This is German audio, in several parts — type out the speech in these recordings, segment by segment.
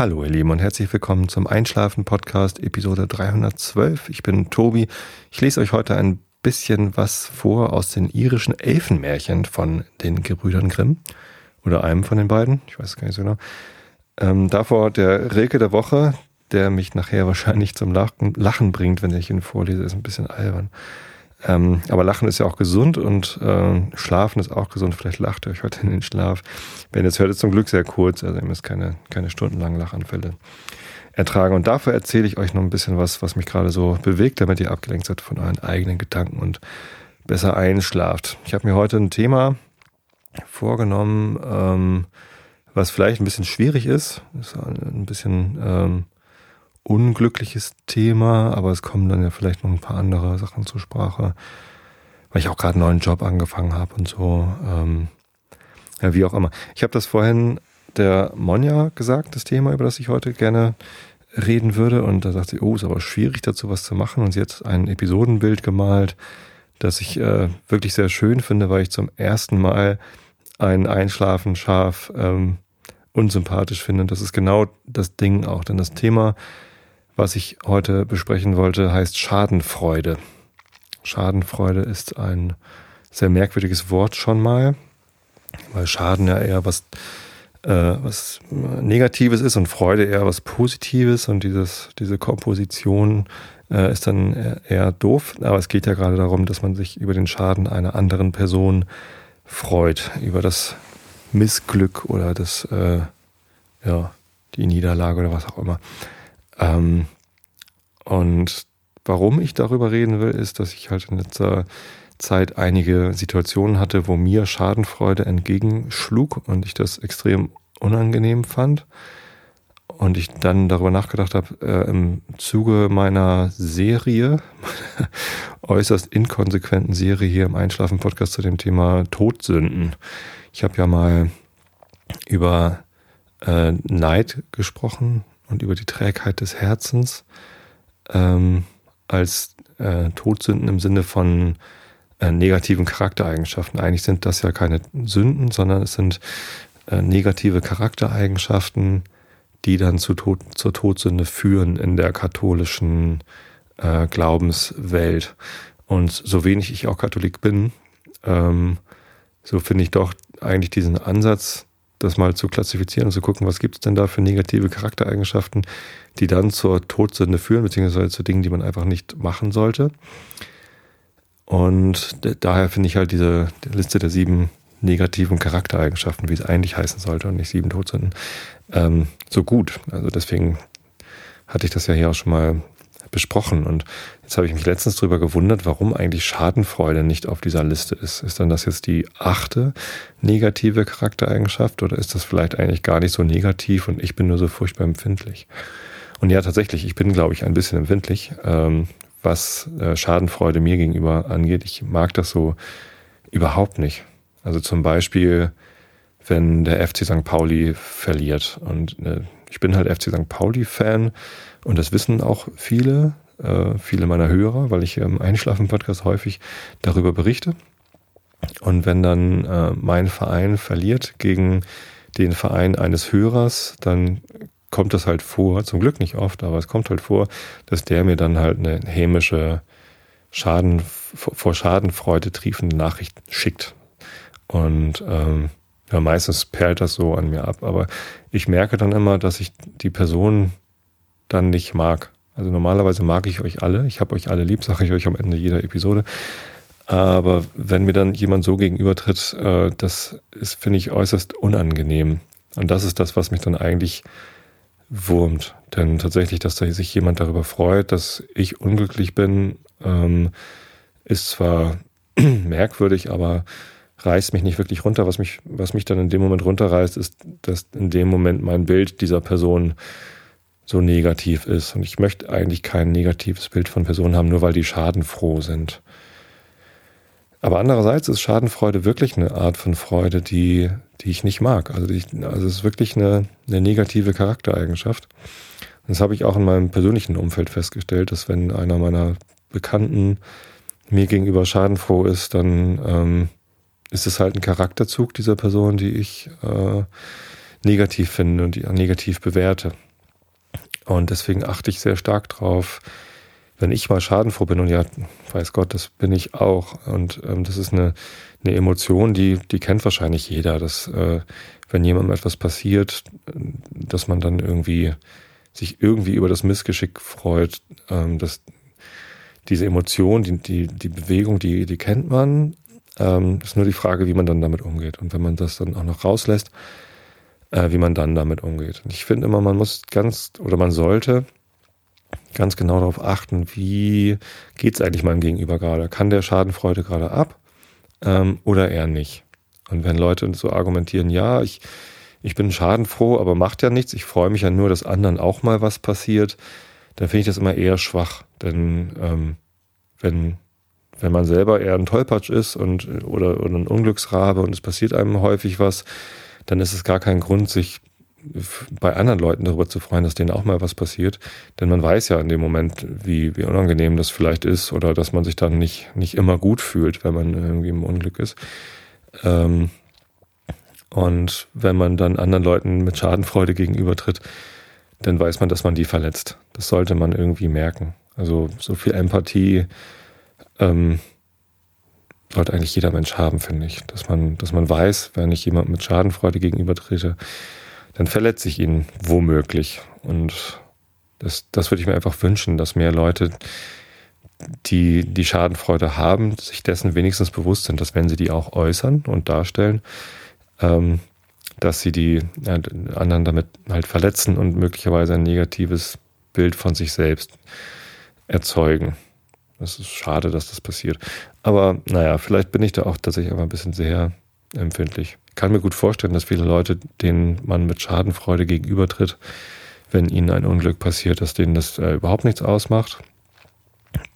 Hallo ihr Lieben und herzlich willkommen zum Einschlafen Podcast Episode 312. Ich bin Tobi. Ich lese euch heute ein bisschen was vor aus den irischen Elfenmärchen von den Gebrüdern Grimm oder einem von den beiden. Ich weiß gar nicht so genau. Ähm, davor der Rilke der Woche, der mich nachher wahrscheinlich zum Lachen, Lachen bringt, wenn ich ihn vorlese, ist ein bisschen albern. Ähm, aber Lachen ist ja auch gesund und äh, Schlafen ist auch gesund. Vielleicht lacht ihr euch heute in den Schlaf. Wenn ihr es hört, ist zum Glück sehr kurz. Also ihr müsst keine, keine stundenlangen Lachanfälle ertragen. Und dafür erzähle ich euch noch ein bisschen was, was mich gerade so bewegt, damit ihr abgelenkt seid von euren eigenen Gedanken und besser einschlaft. Ich habe mir heute ein Thema vorgenommen, ähm, was vielleicht ein bisschen schwierig ist. ist ein bisschen ähm, unglückliches Thema, aber es kommen dann ja vielleicht noch ein paar andere Sachen zur Sprache, weil ich auch gerade einen neuen Job angefangen habe und so. Ähm, ja, wie auch immer. Ich habe das vorhin der Monja gesagt, das Thema, über das ich heute gerne reden würde. Und da sagt sie, oh, ist aber schwierig dazu was zu machen. Und sie hat ein Episodenbild gemalt, das ich äh, wirklich sehr schön finde, weil ich zum ersten Mal ein Einschlafen scharf ähm, unsympathisch finde. Und das ist genau das Ding auch. Denn das Thema was ich heute besprechen wollte, heißt Schadenfreude. Schadenfreude ist ein sehr merkwürdiges Wort schon mal, weil Schaden ja eher was, äh, was Negatives ist und Freude eher was Positives und dieses, diese Komposition äh, ist dann eher, doof. Aber es geht ja gerade darum, dass man sich über den Schaden einer anderen Person freut, über das Missglück oder das, äh, ja, die Niederlage oder was auch immer. Ähm, und warum ich darüber reden will, ist, dass ich halt in letzter Zeit einige Situationen hatte, wo mir Schadenfreude entgegenschlug und ich das extrem unangenehm fand. Und ich dann darüber nachgedacht habe, äh, im Zuge meiner Serie, äußerst inkonsequenten Serie hier im Einschlafen-Podcast zu dem Thema Todsünden. Ich habe ja mal über äh, Neid gesprochen, und über die Trägheit des Herzens ähm, als äh, Todsünden im Sinne von äh, negativen Charaktereigenschaften. Eigentlich sind das ja keine Sünden, sondern es sind äh, negative Charaktereigenschaften, die dann zu Tod, zur Todsünde führen in der katholischen äh, Glaubenswelt. Und so wenig ich auch Katholik bin, ähm, so finde ich doch eigentlich diesen Ansatz das mal zu klassifizieren und zu gucken, was gibt es denn da für negative Charaktereigenschaften, die dann zur Todsünde führen, beziehungsweise zu Dingen, die man einfach nicht machen sollte. Und daher finde ich halt diese Liste der sieben negativen Charaktereigenschaften, wie es eigentlich heißen sollte und nicht sieben Todsünden, ähm, so gut. Also deswegen hatte ich das ja hier auch schon mal besprochen. Und jetzt habe ich mich letztens darüber gewundert, warum eigentlich Schadenfreude nicht auf dieser Liste ist. Ist dann das jetzt die achte negative Charaktereigenschaft oder ist das vielleicht eigentlich gar nicht so negativ und ich bin nur so furchtbar empfindlich? Und ja, tatsächlich, ich bin, glaube ich, ein bisschen empfindlich, ähm, was äh, Schadenfreude mir gegenüber angeht. Ich mag das so überhaupt nicht. Also zum Beispiel, wenn der FC St. Pauli verliert. Und äh, ich bin halt FC St. Pauli-Fan und das wissen auch viele, äh, viele meiner Hörer, weil ich im Einschlafen-Podcast häufig darüber berichte. Und wenn dann äh, mein Verein verliert gegen den Verein eines Hörers, dann kommt das halt vor, zum Glück nicht oft, aber es kommt halt vor, dass der mir dann halt eine hämische Schaden, vor Schadenfreude triefende Nachricht schickt. Und ähm, ja, meistens perlt das so an mir ab, aber ich merke dann immer, dass ich die Person dann nicht mag. Also normalerweise mag ich euch alle, ich habe euch alle lieb, sage ich euch am Ende jeder Episode. Aber wenn mir dann jemand so gegenübertritt, äh, das ist, finde ich, äußerst unangenehm. Und das ist das, was mich dann eigentlich wurmt. Denn tatsächlich, dass da sich jemand darüber freut, dass ich unglücklich bin, ähm, ist zwar merkwürdig, aber reißt mich nicht wirklich runter. Was mich, was mich dann in dem Moment runterreißt, ist, dass in dem Moment mein Bild dieser Person so negativ ist. Und ich möchte eigentlich kein negatives Bild von Personen haben, nur weil die schadenfroh sind. Aber andererseits ist Schadenfreude wirklich eine Art von Freude, die, die ich nicht mag. Also, die, also es ist wirklich eine, eine negative Charaktereigenschaft. Und das habe ich auch in meinem persönlichen Umfeld festgestellt, dass wenn einer meiner Bekannten mir gegenüber schadenfroh ist, dann ähm, ist es halt ein Charakterzug dieser Person, die ich äh, negativ finde und die negativ bewerte. Und deswegen achte ich sehr stark drauf, wenn ich mal schadenfroh bin, und ja, weiß Gott, das bin ich auch. Und ähm, das ist eine, eine Emotion, die, die kennt wahrscheinlich jeder, dass äh, wenn jemandem etwas passiert, dass man dann irgendwie sich irgendwie über das Missgeschick freut, ähm, dass diese Emotion, die, die, die Bewegung, die, die kennt man. Ähm, ist nur die Frage, wie man dann damit umgeht. Und wenn man das dann auch noch rauslässt, äh, wie man dann damit umgeht. Und ich finde immer, man muss ganz oder man sollte ganz genau darauf achten, wie geht es eigentlich meinem Gegenüber gerade? Kann der Schadenfreude gerade ab ähm, oder eher nicht? Und wenn Leute so argumentieren, ja, ich, ich bin schadenfroh, aber macht ja nichts, ich freue mich ja nur, dass anderen auch mal was passiert, dann finde ich das immer eher schwach. Denn ähm, wenn, wenn man selber eher ein Tollpatsch ist und oder, oder ein Unglücksrabe und es passiert einem häufig was, dann ist es gar kein Grund, sich bei anderen Leuten darüber zu freuen, dass denen auch mal was passiert. Denn man weiß ja in dem Moment, wie, wie unangenehm das vielleicht ist oder dass man sich dann nicht, nicht immer gut fühlt, wenn man irgendwie im Unglück ist. Ähm, und wenn man dann anderen Leuten mit Schadenfreude gegenübertritt, dann weiß man, dass man die verletzt. Das sollte man irgendwie merken. Also so viel Empathie ähm, sollte eigentlich jeder Mensch haben, finde ich. Dass man, dass man weiß, wenn ich jemandem mit Schadenfreude gegenübertrete, dann verletze ich ihn womöglich. Und das, das würde ich mir einfach wünschen, dass mehr Leute, die die Schadenfreude haben, sich dessen wenigstens bewusst sind, dass wenn sie die auch äußern und darstellen, ähm, dass sie die anderen damit halt verletzen und möglicherweise ein negatives Bild von sich selbst erzeugen. Das ist schade, dass das passiert. Aber naja, vielleicht bin ich da auch tatsächlich einfach ein bisschen sehr empfindlich. Ich kann mir gut vorstellen, dass viele Leute, denen man mit Schadenfreude gegenübertritt, wenn ihnen ein Unglück passiert, dass denen das äh, überhaupt nichts ausmacht.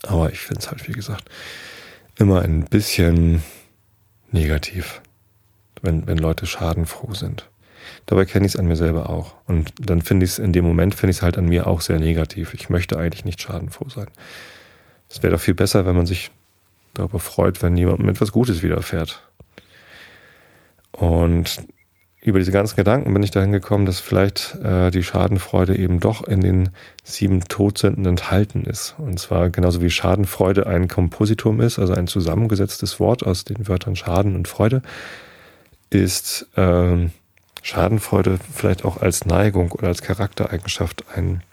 Aber ich finde es halt, wie gesagt, immer ein bisschen negativ, wenn, wenn Leute schadenfroh sind. Dabei kenne ich es an mir selber auch. Und dann finde ich es in dem Moment, finde ich es halt an mir auch sehr negativ. Ich möchte eigentlich nicht schadenfroh sein. Es wäre doch viel besser, wenn man sich darüber freut, wenn jemandem etwas Gutes widerfährt. Und über diese ganzen Gedanken bin ich dahin gekommen, dass vielleicht äh, die Schadenfreude eben doch in den sieben Todsünden enthalten ist. Und zwar genauso wie Schadenfreude ein Kompositum ist, also ein zusammengesetztes Wort aus den Wörtern Schaden und Freude, ist äh, Schadenfreude vielleicht auch als Neigung oder als Charaktereigenschaft ein,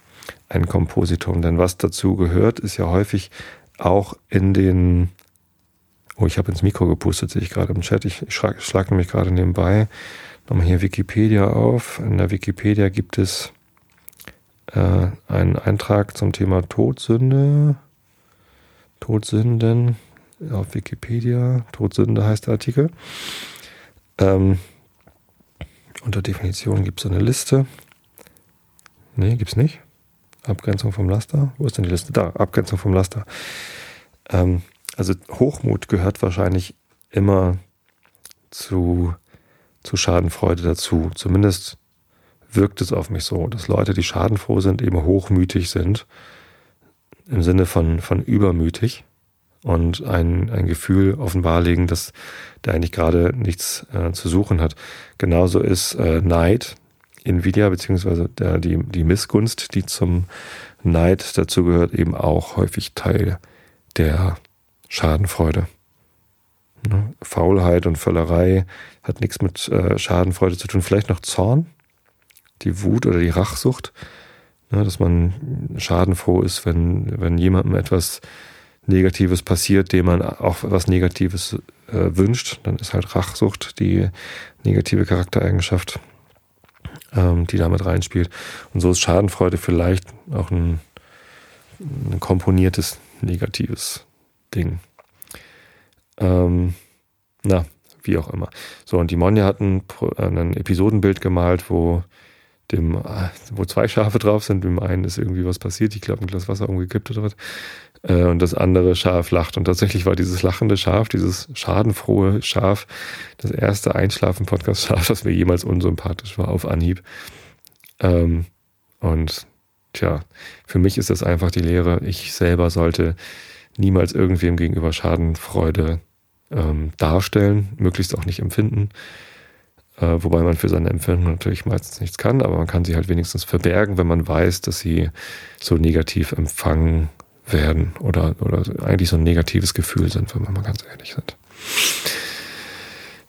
ein Kompositum. Denn was dazu gehört, ist ja häufig auch in den Oh, ich habe ins Mikro gepustet, sehe ich gerade im Chat. Ich, schlage schlag nämlich gerade nebenbei nochmal hier Wikipedia auf. In der Wikipedia gibt es äh, einen Eintrag zum Thema Todsünde. Todsünden auf Wikipedia. Todsünde heißt der Artikel. Ähm, unter Definition gibt es eine Liste. Nee, gibt es nicht. Abgrenzung vom Laster. Wo ist denn die Liste? Da, Abgrenzung vom Laster. Ähm, also Hochmut gehört wahrscheinlich immer zu, zu Schadenfreude dazu. Zumindest wirkt es auf mich so, dass Leute, die schadenfroh sind, eben hochmütig sind. Im Sinne von, von übermütig und ein, ein Gefühl offenbarlegen, dass der eigentlich gerade nichts äh, zu suchen hat. Genauso ist äh, Neid, Nvidia, beziehungsweise der, die, die Missgunst, die zum Neid dazugehört, eben auch häufig Teil der Schadenfreude. Ne? Faulheit und Völlerei hat nichts mit äh, Schadenfreude zu tun. Vielleicht noch Zorn, die Wut oder die Rachsucht, ne? dass man schadenfroh ist, wenn, wenn jemandem etwas Negatives passiert, dem man auch was Negatives äh, wünscht. Dann ist halt Rachsucht die negative Charaktereigenschaft, ähm, die damit reinspielt. Und so ist Schadenfreude vielleicht auch ein, ein komponiertes negatives Ding. Ähm, na, wie auch immer. So, und die Monja hat ein, ein Episodenbild gemalt, wo dem, wo zwei Schafe drauf sind. Dem einen ist irgendwie was passiert. Ich glaube, ein Glas Wasser umgekippt oder was. Äh, und das andere Schaf lacht. Und tatsächlich war dieses lachende Schaf, dieses schadenfrohe Schaf, das erste Einschlafen-Podcast-Schaf, das mir jemals unsympathisch war auf Anhieb. Ähm, und tja, für mich ist das einfach die Lehre. Ich selber sollte niemals irgendwem gegenüber Schadenfreude ähm, darstellen, möglichst auch nicht empfinden. Äh, wobei man für seine Empfindung natürlich meistens nichts kann, aber man kann sie halt wenigstens verbergen, wenn man weiß, dass sie so negativ empfangen werden oder, oder eigentlich so ein negatives Gefühl sind, wenn wir mal ganz ehrlich sind.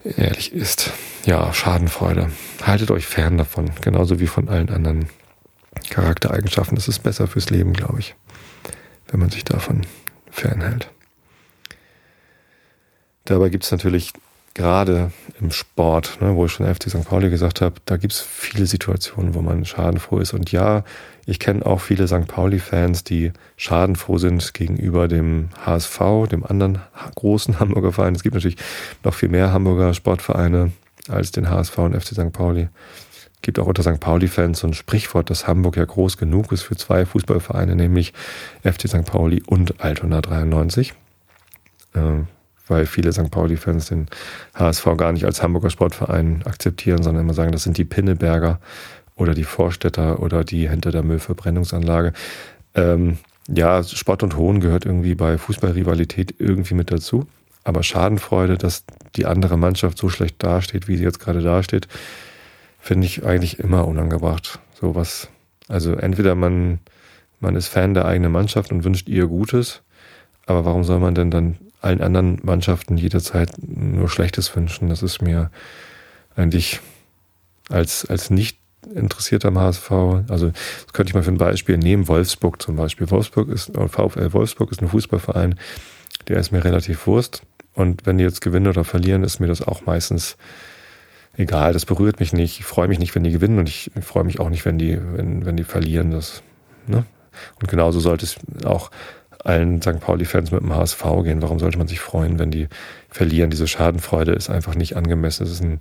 Ehrlich ist. Ja, Schadenfreude. Haltet euch fern davon, genauso wie von allen anderen Charaktereigenschaften. Das ist besser fürs Leben, glaube ich, wenn man sich davon fernhält. Dabei gibt es natürlich gerade im Sport, ne, wo ich schon FC St. Pauli gesagt habe, da gibt es viele Situationen, wo man schadenfroh ist. Und ja, ich kenne auch viele St. Pauli-Fans, die schadenfroh sind gegenüber dem HSV, dem anderen großen Hamburger Verein. Es gibt natürlich noch viel mehr Hamburger Sportvereine als den HSV und FC St. Pauli. Es gibt auch unter St. Pauli-Fans so ein Sprichwort, dass Hamburg ja groß genug ist für zwei Fußballvereine, nämlich FC St. Pauli und Altona 93 weil viele St. Pauli-Fans den HSV gar nicht als Hamburger Sportverein akzeptieren, sondern immer sagen, das sind die Pinneberger oder die Vorstädter oder die hinter der Müllverbrennungsanlage. Ähm, ja, Spott und Hohn gehört irgendwie bei Fußballrivalität irgendwie mit dazu. Aber Schadenfreude, dass die andere Mannschaft so schlecht dasteht, wie sie jetzt gerade dasteht, finde ich eigentlich immer unangebracht. Sowas. Also entweder man, man ist Fan der eigenen Mannschaft und wünscht ihr Gutes, aber warum soll man denn dann allen anderen Mannschaften jederzeit nur Schlechtes wünschen. Das ist mir eigentlich als, als nicht interessierter am HSV, also das könnte ich mal für ein Beispiel nehmen, Wolfsburg zum Beispiel. Wolfsburg ist, VfL Wolfsburg ist ein Fußballverein, der ist mir relativ Wurst. Und wenn die jetzt gewinnen oder verlieren, ist mir das auch meistens egal. Das berührt mich nicht. Ich freue mich nicht, wenn die gewinnen und ich freue mich auch nicht, wenn die, wenn, wenn die verlieren. Das, ne? Und genauso sollte es auch allen St. Pauli-Fans mit dem HSV gehen. Warum sollte man sich freuen, wenn die verlieren? Diese Schadenfreude ist einfach nicht angemessen. Es ist ein,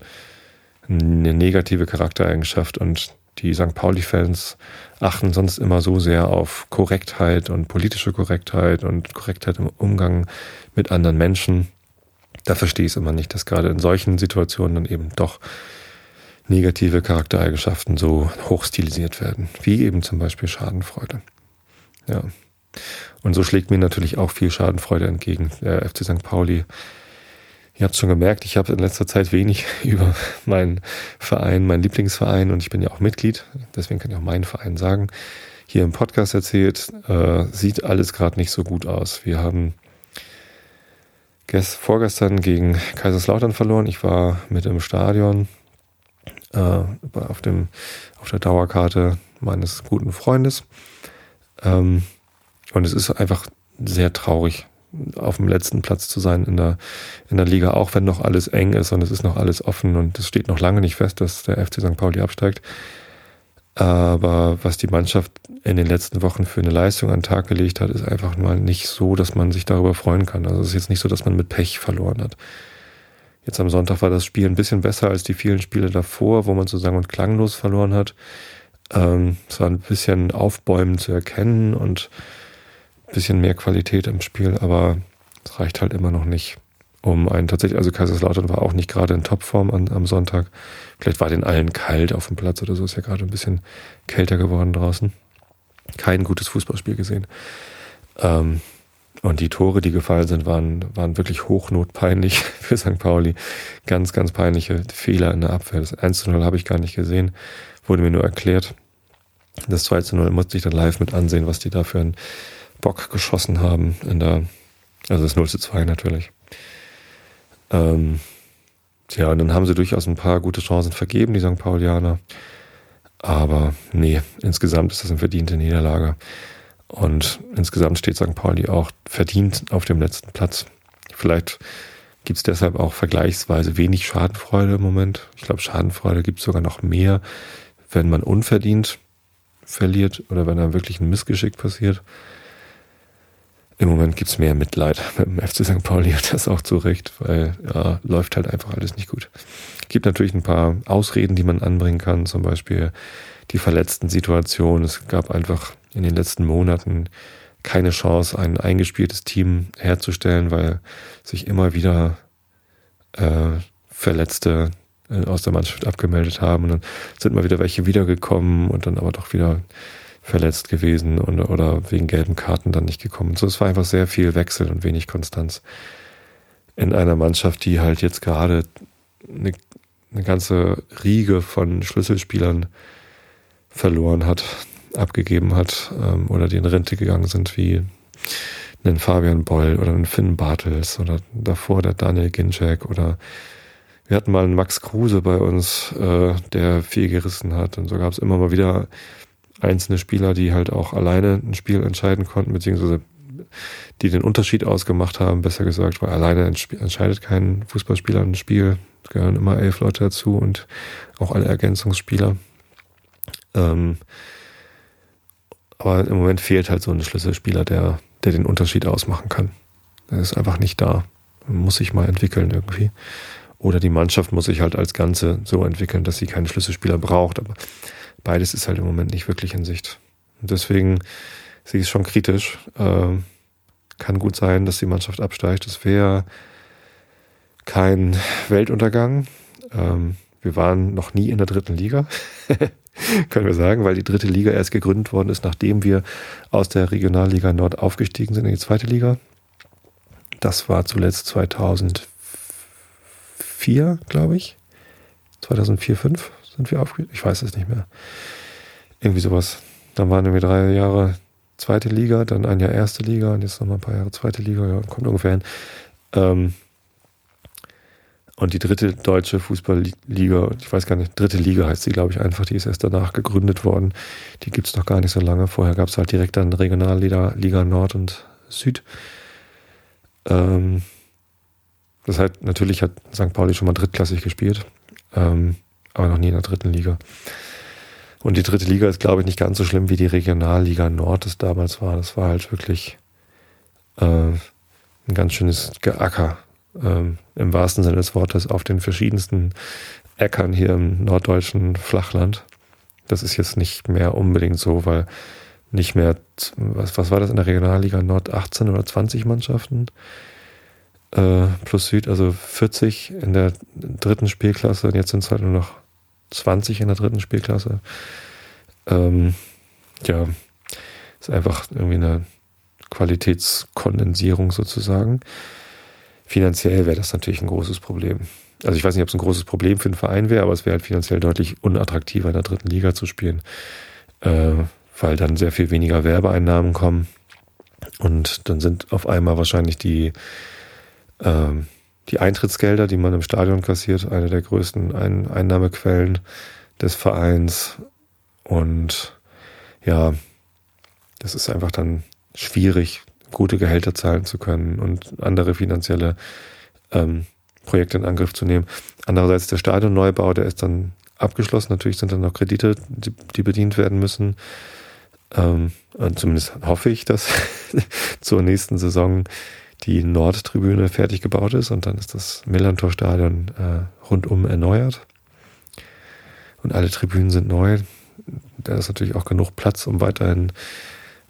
eine negative Charaktereigenschaft und die St. Pauli-Fans achten sonst immer so sehr auf Korrektheit und politische Korrektheit und Korrektheit im Umgang mit anderen Menschen. Da verstehe ich es immer nicht, dass gerade in solchen Situationen dann eben doch negative Charaktereigenschaften so hochstilisiert werden, wie eben zum Beispiel Schadenfreude. Ja. Und so schlägt mir natürlich auch viel Schadenfreude entgegen. Der FC St. Pauli, ihr habt schon gemerkt, ich habe in letzter Zeit wenig über meinen Verein, meinen Lieblingsverein und ich bin ja auch Mitglied, deswegen kann ich auch meinen Verein sagen, hier im Podcast erzählt, äh, sieht alles gerade nicht so gut aus. Wir haben gest vorgestern gegen Kaiserslautern verloren. Ich war mit im Stadion äh, auf, dem, auf der Dauerkarte meines guten Freundes. Ähm, und es ist einfach sehr traurig, auf dem letzten Platz zu sein in der, in der Liga, auch wenn noch alles eng ist und es ist noch alles offen und es steht noch lange nicht fest, dass der FC St. Pauli absteigt. Aber was die Mannschaft in den letzten Wochen für eine Leistung an den Tag gelegt hat, ist einfach mal nicht so, dass man sich darüber freuen kann. Also es ist jetzt nicht so, dass man mit Pech verloren hat. Jetzt am Sonntag war das Spiel ein bisschen besser als die vielen Spiele davor, wo man so sagen und klanglos verloren hat. Ähm, es war ein bisschen aufbäumend zu erkennen und bisschen mehr Qualität im Spiel, aber es reicht halt immer noch nicht, um einen tatsächlich, also Kaiserslautern war auch nicht gerade in Topform an, am Sonntag. Vielleicht war den allen kalt auf dem Platz oder so, ist ja gerade ein bisschen kälter geworden draußen. Kein gutes Fußballspiel gesehen. Ähm, und die Tore, die gefallen sind, waren, waren wirklich hochnotpeinlich für St. Pauli. Ganz, ganz peinliche Fehler in der Abwehr. Das 1 zu 0 habe ich gar nicht gesehen, wurde mir nur erklärt. Das 2 zu 0 musste ich dann live mit ansehen, was die da für ein Bock geschossen haben in der, also das 0 zu 2 natürlich. Ähm, ja, und dann haben sie durchaus ein paar gute Chancen vergeben, die St. Paulianer. Aber nee, insgesamt ist das eine verdiente Niederlage. Und insgesamt steht St. Pauli auch verdient auf dem letzten Platz. Vielleicht gibt es deshalb auch vergleichsweise wenig Schadenfreude im Moment. Ich glaube, Schadenfreude gibt es sogar noch mehr, wenn man unverdient verliert oder wenn da wirklich ein Missgeschick passiert. Im Moment gibt's mehr Mitleid mit dem FC St. Pauli und das auch zu Recht, weil ja, läuft halt einfach alles nicht gut. Gibt natürlich ein paar Ausreden, die man anbringen kann, zum Beispiel die verletzten Situationen. Es gab einfach in den letzten Monaten keine Chance, ein eingespieltes Team herzustellen, weil sich immer wieder äh, Verletzte äh, aus der Mannschaft abgemeldet haben und dann sind mal wieder welche wiedergekommen und dann aber doch wieder verletzt gewesen und, oder wegen gelben Karten dann nicht gekommen. So, es war einfach sehr viel Wechsel und wenig Konstanz in einer Mannschaft, die halt jetzt gerade eine, eine ganze Riege von Schlüsselspielern verloren hat, abgegeben hat ähm, oder die in Rente gegangen sind, wie einen Fabian Boll oder einen Finn Bartels oder davor der Daniel Ginczek oder wir hatten mal einen Max Kruse bei uns, äh, der viel gerissen hat und so gab es immer mal wieder einzelne Spieler, die halt auch alleine ein Spiel entscheiden konnten, beziehungsweise die den Unterschied ausgemacht haben, besser gesagt, weil alleine entscheidet kein Fußballspieler ein Spiel. Es gehören immer elf Leute dazu und auch alle Ergänzungsspieler. Ähm, aber im Moment fehlt halt so ein Schlüsselspieler, der, der den Unterschied ausmachen kann. Der ist einfach nicht da. Muss sich mal entwickeln irgendwie. Oder die Mannschaft muss sich halt als Ganze so entwickeln, dass sie keinen Schlüsselspieler braucht. Aber beides ist halt im Moment nicht wirklich in Sicht. Und deswegen sehe ich es schon kritisch. Ähm, kann gut sein, dass die Mannschaft absteigt. Das wäre kein Weltuntergang. Ähm, wir waren noch nie in der dritten Liga. können wir sagen, weil die dritte Liga erst gegründet worden ist, nachdem wir aus der Regionalliga Nord aufgestiegen sind in die zweite Liga. Das war zuletzt 2004, glaube ich. 2004, 5 sind wir aufgestiegen. Ich weiß es nicht mehr. Irgendwie sowas. Dann waren wir drei Jahre zweite Liga, dann ein Jahr erste Liga und jetzt nochmal ein paar Jahre zweite Liga. Ja, kommt ungefähr hin. Ähm, und die dritte deutsche Fußballliga, ich weiß gar nicht, dritte Liga heißt sie, glaube ich, einfach, die ist erst danach gegründet worden. Die gibt es noch gar nicht so lange. Vorher gab es halt direkt dann Regionalliga Liga Nord und Süd. Ähm, das heißt, natürlich hat St. Pauli schon mal drittklassig gespielt, ähm, aber noch nie in der dritten Liga. Und die dritte Liga ist, glaube ich, nicht ganz so schlimm wie die Regionalliga Nord das damals war. Das war halt wirklich äh, ein ganz schönes Geacker ähm, im wahrsten Sinne des Wortes auf den verschiedensten Äckern hier im norddeutschen Flachland. Das ist jetzt nicht mehr unbedingt so, weil nicht mehr, was, was war das in der Regionalliga Nord, 18 oder 20 Mannschaften äh, plus Süd, also 40 in der dritten Spielklasse und jetzt sind es halt nur noch 20 in der dritten Spielklasse. Ähm, ja, ist einfach irgendwie eine Qualitätskondensierung sozusagen. Finanziell wäre das natürlich ein großes Problem. Also ich weiß nicht, ob es ein großes Problem für den Verein wäre, aber es wäre halt finanziell deutlich unattraktiver in der dritten Liga zu spielen, äh, weil dann sehr viel weniger Werbeeinnahmen kommen und dann sind auf einmal wahrscheinlich die äh, die Eintrittsgelder, die man im Stadion kassiert, eine der größten Ein Einnahmequellen des Vereins und ja, das ist einfach dann schwierig, gute Gehälter zahlen zu können und andere finanzielle ähm, Projekte in Angriff zu nehmen. Andererseits der Stadionneubau, der ist dann abgeschlossen. Natürlich sind dann noch Kredite, die, die bedient werden müssen. Ähm, und zumindest hoffe ich, dass zur nächsten Saison die Nordtribüne fertig gebaut ist und dann ist das Millantor-Stadion äh, rundum erneuert. Und alle Tribünen sind neu. Da ist natürlich auch genug Platz, um weiterhin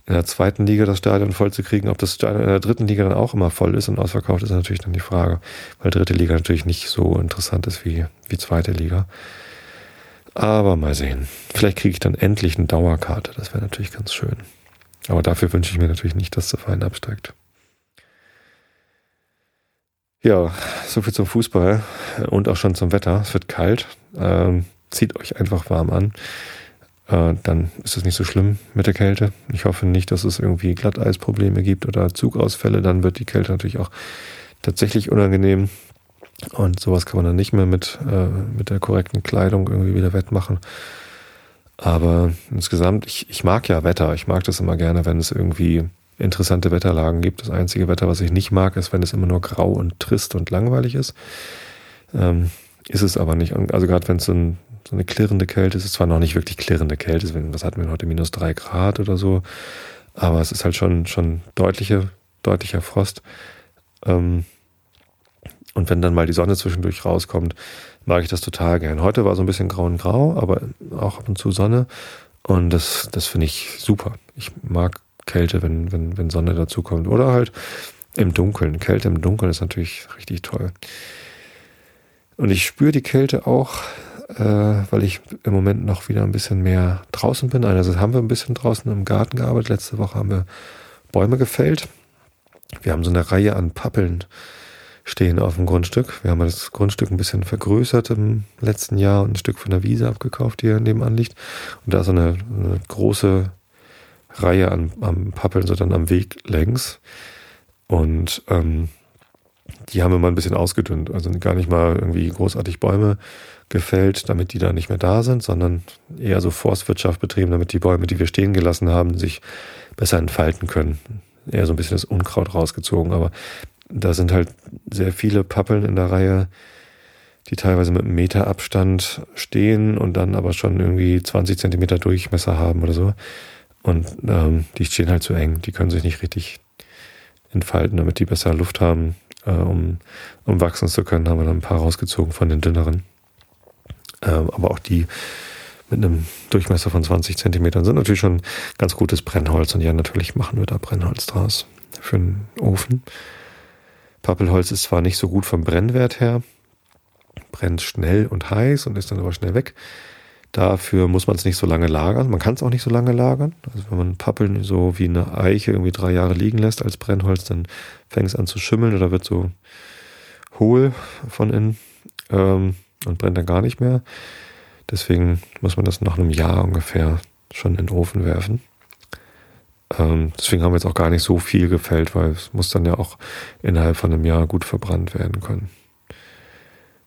in der zweiten Liga das Stadion voll zu kriegen. Ob das Stadion in der dritten Liga dann auch immer voll ist und ausverkauft ist, natürlich dann die Frage. Weil dritte Liga natürlich nicht so interessant ist wie, wie zweite Liga. Aber mal sehen. Vielleicht kriege ich dann endlich eine Dauerkarte. Das wäre natürlich ganz schön. Aber dafür wünsche ich mir natürlich nicht, dass der Verein absteigt. Ja, soviel zum Fußball und auch schon zum Wetter. Es wird kalt. Ähm, zieht euch einfach warm an äh, dann ist es nicht so schlimm mit der Kälte. Ich hoffe nicht, dass es irgendwie Glatteisprobleme gibt oder Zugausfälle. Dann wird die Kälte natürlich auch tatsächlich unangenehm. Und sowas kann man dann nicht mehr mit, äh, mit der korrekten Kleidung irgendwie wieder wettmachen. Aber insgesamt, ich, ich mag ja Wetter. Ich mag das immer gerne, wenn es irgendwie interessante Wetterlagen gibt. Das einzige Wetter, was ich nicht mag, ist, wenn es immer nur grau und trist und langweilig ist. Ähm, ist es aber nicht. Also gerade wenn es so ein so eine klirrende Kälte. Es ist zwar noch nicht wirklich klirrende Kälte, was hatten wir heute, minus drei Grad oder so, aber es ist halt schon, schon deutliche, deutlicher Frost. Ähm, und wenn dann mal die Sonne zwischendurch rauskommt, mag ich das total gern. Heute war so ein bisschen grau und grau, aber auch ab und zu Sonne. Und das, das finde ich super. Ich mag Kälte, wenn, wenn, wenn Sonne dazukommt. Oder halt im Dunkeln. Kälte im Dunkeln ist natürlich richtig toll. Und ich spüre die Kälte auch äh, weil ich im Moment noch wieder ein bisschen mehr draußen bin. Also haben wir ein bisschen draußen im Garten gearbeitet. Letzte Woche haben wir Bäume gefällt. Wir haben so eine Reihe an Pappeln stehen auf dem Grundstück. Wir haben das Grundstück ein bisschen vergrößert im letzten Jahr und ein Stück von der Wiese abgekauft, die hier nebenan liegt. Und da ist so eine, eine große Reihe an, am Pappeln, so dann am Weg längs. Und ähm, die haben wir mal ein bisschen ausgedünnt. Also gar nicht mal irgendwie großartig Bäume gefällt, damit die da nicht mehr da sind, sondern eher so Forstwirtschaft betrieben, damit die Bäume, die wir stehen gelassen haben, sich besser entfalten können. Eher so ein bisschen das Unkraut rausgezogen. Aber da sind halt sehr viele Pappeln in der Reihe, die teilweise mit einem Meter Abstand stehen und dann aber schon irgendwie 20 Zentimeter Durchmesser haben oder so. Und ähm, die stehen halt zu eng. Die können sich nicht richtig entfalten, damit die besser Luft haben, äh, um, um wachsen zu können, haben wir dann ein paar rausgezogen von den dünneren. Ähm, aber auch die mit einem Durchmesser von 20 Zentimetern sind natürlich schon ganz gutes Brennholz. Und ja, natürlich machen wir da Brennholz draus für einen Ofen. Pappelholz ist zwar nicht so gut vom Brennwert her, brennt schnell und heiß und ist dann aber schnell weg. Dafür muss man es nicht so lange lagern. Man kann es auch nicht so lange lagern. Also wenn man Pappeln so wie eine Eiche irgendwie drei Jahre liegen lässt als Brennholz, dann fängt es an zu schimmeln oder wird so hohl von innen ähm, und brennt dann gar nicht mehr. Deswegen muss man das nach einem Jahr ungefähr schon in den Ofen werfen. Ähm, deswegen haben wir jetzt auch gar nicht so viel gefällt, weil es muss dann ja auch innerhalb von einem Jahr gut verbrannt werden können.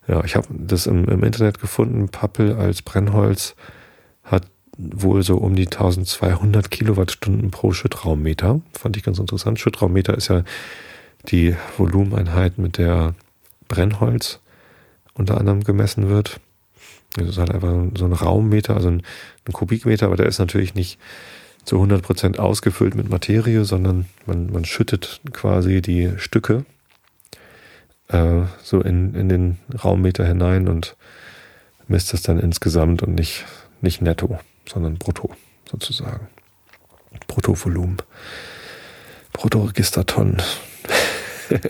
Ja, ich habe das im, im, Internet gefunden. Pappel als Brennholz hat wohl so um die 1200 Kilowattstunden pro Schüttraummeter. Fand ich ganz interessant. Schüttraummeter ist ja die Volumeneinheit, mit der Brennholz unter anderem gemessen wird. Das ist halt einfach so ein Raummeter, also ein, ein Kubikmeter, aber der ist natürlich nicht zu 100% ausgefüllt mit Materie, sondern man, man schüttet quasi die Stücke äh, so in, in den Raummeter hinein und misst das dann insgesamt und nicht, nicht netto, sondern brutto sozusagen. Bruttovolumen. Bruttoregistertonnen.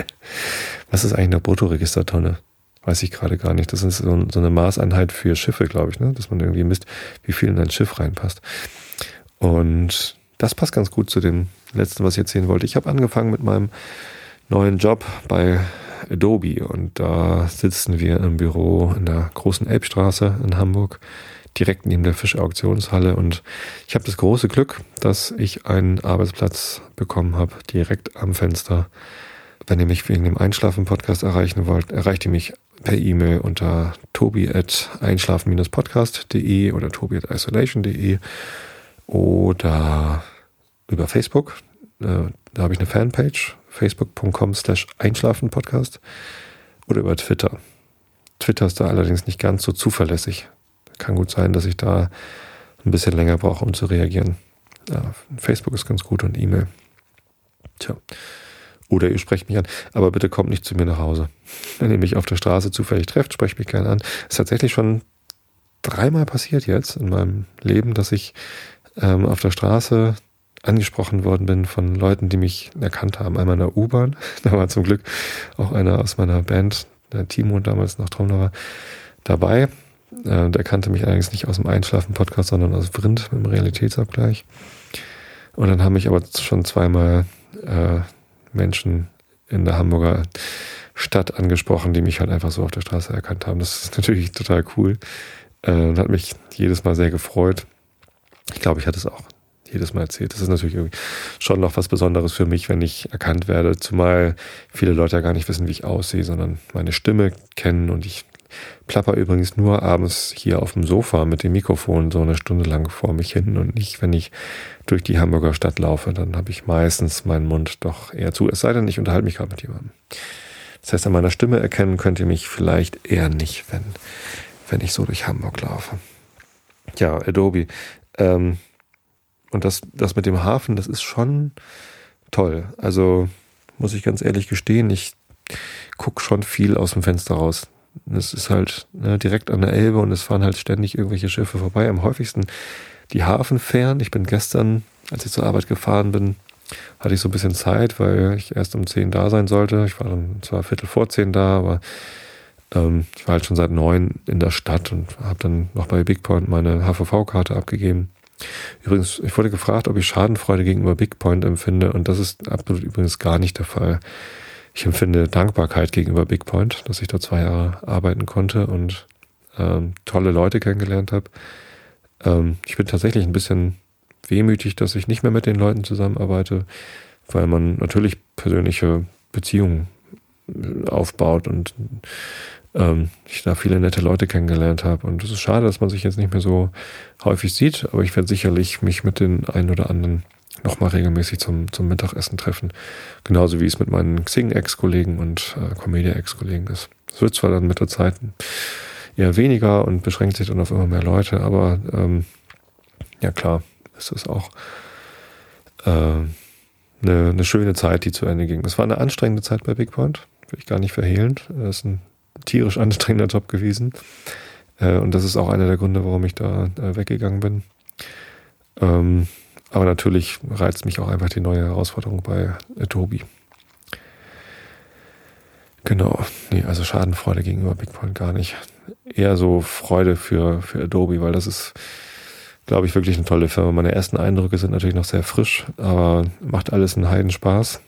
Was ist eigentlich eine Bruttoregistertonne? Weiß ich gerade gar nicht. Das ist so, eine Maßeinheit für Schiffe, glaube ich, ne? dass man irgendwie misst, wie viel in ein Schiff reinpasst. Und das passt ganz gut zu dem letzten, was ich erzählen wollte. Ich habe angefangen mit meinem neuen Job bei Adobe und da sitzen wir im Büro in der großen Elbstraße in Hamburg, direkt neben der Fischauktionshalle und ich habe das große Glück, dass ich einen Arbeitsplatz bekommen habe, direkt am Fenster. Wenn ihr mich wegen dem Einschlafen-Podcast erreichen wollt, erreicht ihr mich per E-Mail unter tobi.einschlafen-podcast.de oder tobi.isolation.de oder über Facebook. Äh, da habe ich eine Fanpage, facebook.com slash einschlafenpodcast oder über Twitter. Twitter ist da allerdings nicht ganz so zuverlässig. Kann gut sein, dass ich da ein bisschen länger brauche, um zu reagieren. Ja, Facebook ist ganz gut und E-Mail. Tja. Oder ihr sprecht mich an. Aber bitte kommt nicht zu mir nach Hause. Wenn ihr mich auf der Straße zufällig trefft, sprecht mich gerne an. Ist tatsächlich schon dreimal passiert jetzt in meinem Leben, dass ich ähm, auf der Straße angesprochen worden bin von Leuten, die mich erkannt haben. Einmal in der U-Bahn, da war zum Glück auch einer aus meiner Band, der Timo damals noch Trommler war, dabei. Äh, der kannte mich allerdings nicht aus dem Einschlafen-Podcast, sondern aus Vrind mit dem Realitätsabgleich. Und dann haben mich aber schon zweimal äh, Menschen in der Hamburger Stadt angesprochen, die mich halt einfach so auf der Straße erkannt haben. Das ist natürlich total cool äh, hat mich jedes Mal sehr gefreut. Ich glaube, ich hatte es auch jedes Mal erzählt. Das ist natürlich schon noch was Besonderes für mich, wenn ich erkannt werde, zumal viele Leute ja gar nicht wissen, wie ich aussehe, sondern meine Stimme kennen und ich plapper übrigens nur abends hier auf dem Sofa mit dem Mikrofon so eine Stunde lang vor mich hin und nicht, wenn ich durch die Hamburger Stadt laufe, dann habe ich meistens meinen Mund doch eher zu, es sei denn, ich unterhalte mich gerade mit jemandem. Das heißt, an meiner Stimme erkennen könnt ihr mich vielleicht eher nicht, wenn, wenn ich so durch Hamburg laufe. Ja, Adobe. Ähm, und das, das mit dem Hafen, das ist schon toll. Also muss ich ganz ehrlich gestehen, ich gucke schon viel aus dem Fenster raus. Es ist halt ne, direkt an der Elbe und es fahren halt ständig irgendwelche Schiffe vorbei. Am häufigsten die Hafenfähren. Ich bin gestern, als ich zur Arbeit gefahren bin, hatte ich so ein bisschen Zeit, weil ich erst um zehn da sein sollte. Ich war dann zwar Viertel vor zehn da, aber ähm, ich war halt schon seit neun in der Stadt und habe dann noch bei Big Point meine HVV-Karte abgegeben. Übrigens, ich wurde gefragt, ob ich Schadenfreude gegenüber Big Point empfinde und das ist absolut übrigens gar nicht der Fall. ich empfinde Dankbarkeit gegenüber BigPoint, dass ich da zwei Jahre arbeiten konnte und ähm, tolle Leute kennengelernt habe. Ähm, ich bin tatsächlich ein bisschen wehmütig, dass ich nicht mehr mit den Leuten zusammenarbeite, weil man natürlich persönliche Beziehungen äh, aufbaut und ähm, ich da viele nette Leute kennengelernt habe. Und es ist schade, dass man sich jetzt nicht mehr so häufig sieht, aber ich werde sicherlich mich mit den einen oder anderen nochmal regelmäßig zum, zum Mittagessen treffen. Genauso wie es mit meinen Xing-Ex-Kollegen und äh, Comedia-Ex-Kollegen ist. Es wird zwar dann mit der Zeit eher weniger und beschränkt sich dann auf immer mehr Leute, aber ähm, ja klar, es ist auch äh, eine, eine schöne Zeit, die zu Ende ging. Es war eine anstrengende Zeit bei Big Point, will ich gar nicht verhehlen. Es ist ein tierisch anstrengender Job gewesen. Äh, und das ist auch einer der Gründe, warum ich da äh, weggegangen bin. Ähm, aber natürlich reizt mich auch einfach die neue Herausforderung bei Adobe. Genau, nee, also Schadenfreude gegenüber BigPoint gar nicht. Eher so Freude für, für Adobe, weil das ist, glaube ich, wirklich eine tolle Firma. Meine ersten Eindrücke sind natürlich noch sehr frisch, aber macht alles einen Heidenspaß.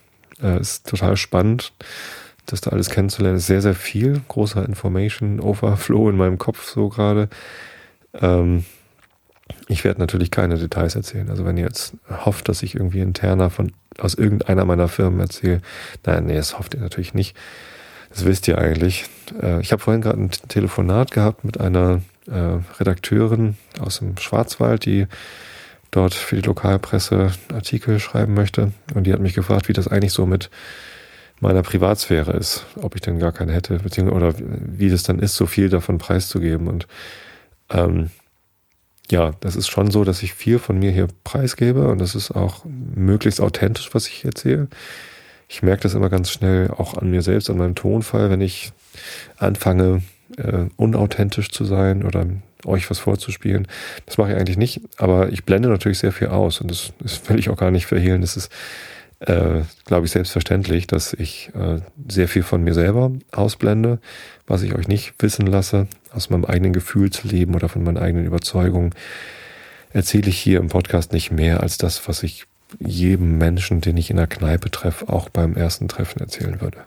Äh, ist total spannend das da alles kennenzulernen, ist sehr, sehr viel. Großer Information Overflow in meinem Kopf so gerade. Ähm, ich werde natürlich keine Details erzählen. Also wenn ihr jetzt hofft, dass ich irgendwie interner von aus irgendeiner meiner Firmen erzähle, nein, nee, das hofft ihr natürlich nicht. Das wisst ihr eigentlich. Äh, ich habe vorhin gerade ein Telefonat gehabt mit einer äh, Redakteurin aus dem Schwarzwald, die dort für die Lokalpresse Artikel schreiben möchte. Und die hat mich gefragt, wie das eigentlich so mit meiner Privatsphäre ist, ob ich denn gar keine hätte, beziehungsweise oder wie das dann ist, so viel davon preiszugeben. Und ähm, ja, das ist schon so, dass ich viel von mir hier preisgebe und das ist auch möglichst authentisch, was ich erzähle. Ich merke das immer ganz schnell auch an mir selbst, an meinem Tonfall, wenn ich anfange, äh, unauthentisch zu sein oder euch was vorzuspielen. Das mache ich eigentlich nicht, aber ich blende natürlich sehr viel aus und das, das will ich auch gar nicht verhehlen. Das ist äh, glaube ich, selbstverständlich, dass ich äh, sehr viel von mir selber ausblende, was ich euch nicht wissen lasse, aus meinem eigenen Gefühlsleben oder von meinen eigenen Überzeugungen, erzähle ich hier im Podcast nicht mehr als das, was ich jedem Menschen, den ich in der Kneipe treffe, auch beim ersten Treffen erzählen würde.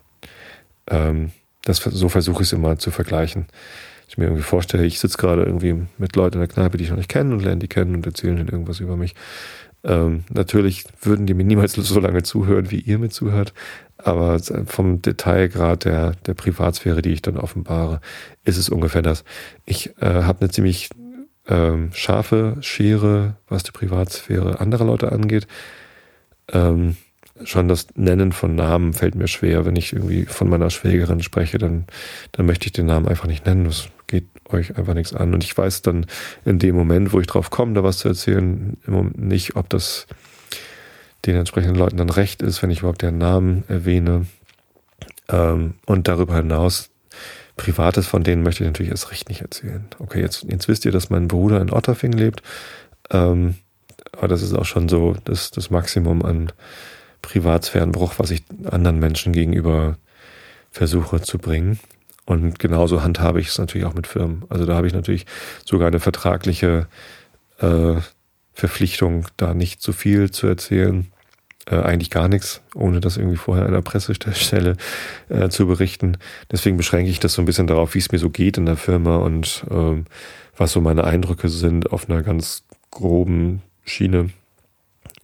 Ähm, das, so versuche ich es immer zu vergleichen. Ich mir irgendwie vorstelle, ich sitze gerade irgendwie mit Leuten in der Kneipe, die ich noch nicht kenne und lerne die kennen und erzählen ihnen irgendwas über mich. Ähm, natürlich würden die mir niemals so lange zuhören, wie ihr mir zuhört, aber vom Detailgrad der, der Privatsphäre, die ich dann offenbare, ist es ungefähr das. Ich äh, habe eine ziemlich ähm, scharfe Schere, was die Privatsphäre anderer Leute angeht. Ähm, schon das Nennen von Namen fällt mir schwer. Wenn ich irgendwie von meiner Schwägerin spreche, dann, dann möchte ich den Namen einfach nicht nennen. Das geht euch einfach nichts an. Und ich weiß dann in dem Moment, wo ich drauf komme, da was zu erzählen, nicht, ob das den entsprechenden Leuten dann recht ist, wenn ich überhaupt deren Namen erwähne. Ähm, und darüber hinaus, Privates von denen möchte ich natürlich erst recht nicht erzählen. Okay, jetzt, jetzt wisst ihr, dass mein Bruder in Otterfing lebt. Ähm, aber das ist auch schon so das, das Maximum an Privatsphärenbruch, was ich anderen Menschen gegenüber versuche zu bringen. Und genauso handhabe ich es natürlich auch mit Firmen. Also da habe ich natürlich sogar eine vertragliche äh, Verpflichtung, da nicht zu viel zu erzählen. Äh, eigentlich gar nichts, ohne das irgendwie vorher einer Pressestelle äh, zu berichten. Deswegen beschränke ich das so ein bisschen darauf, wie es mir so geht in der Firma und ähm, was so meine Eindrücke sind auf einer ganz groben Schiene.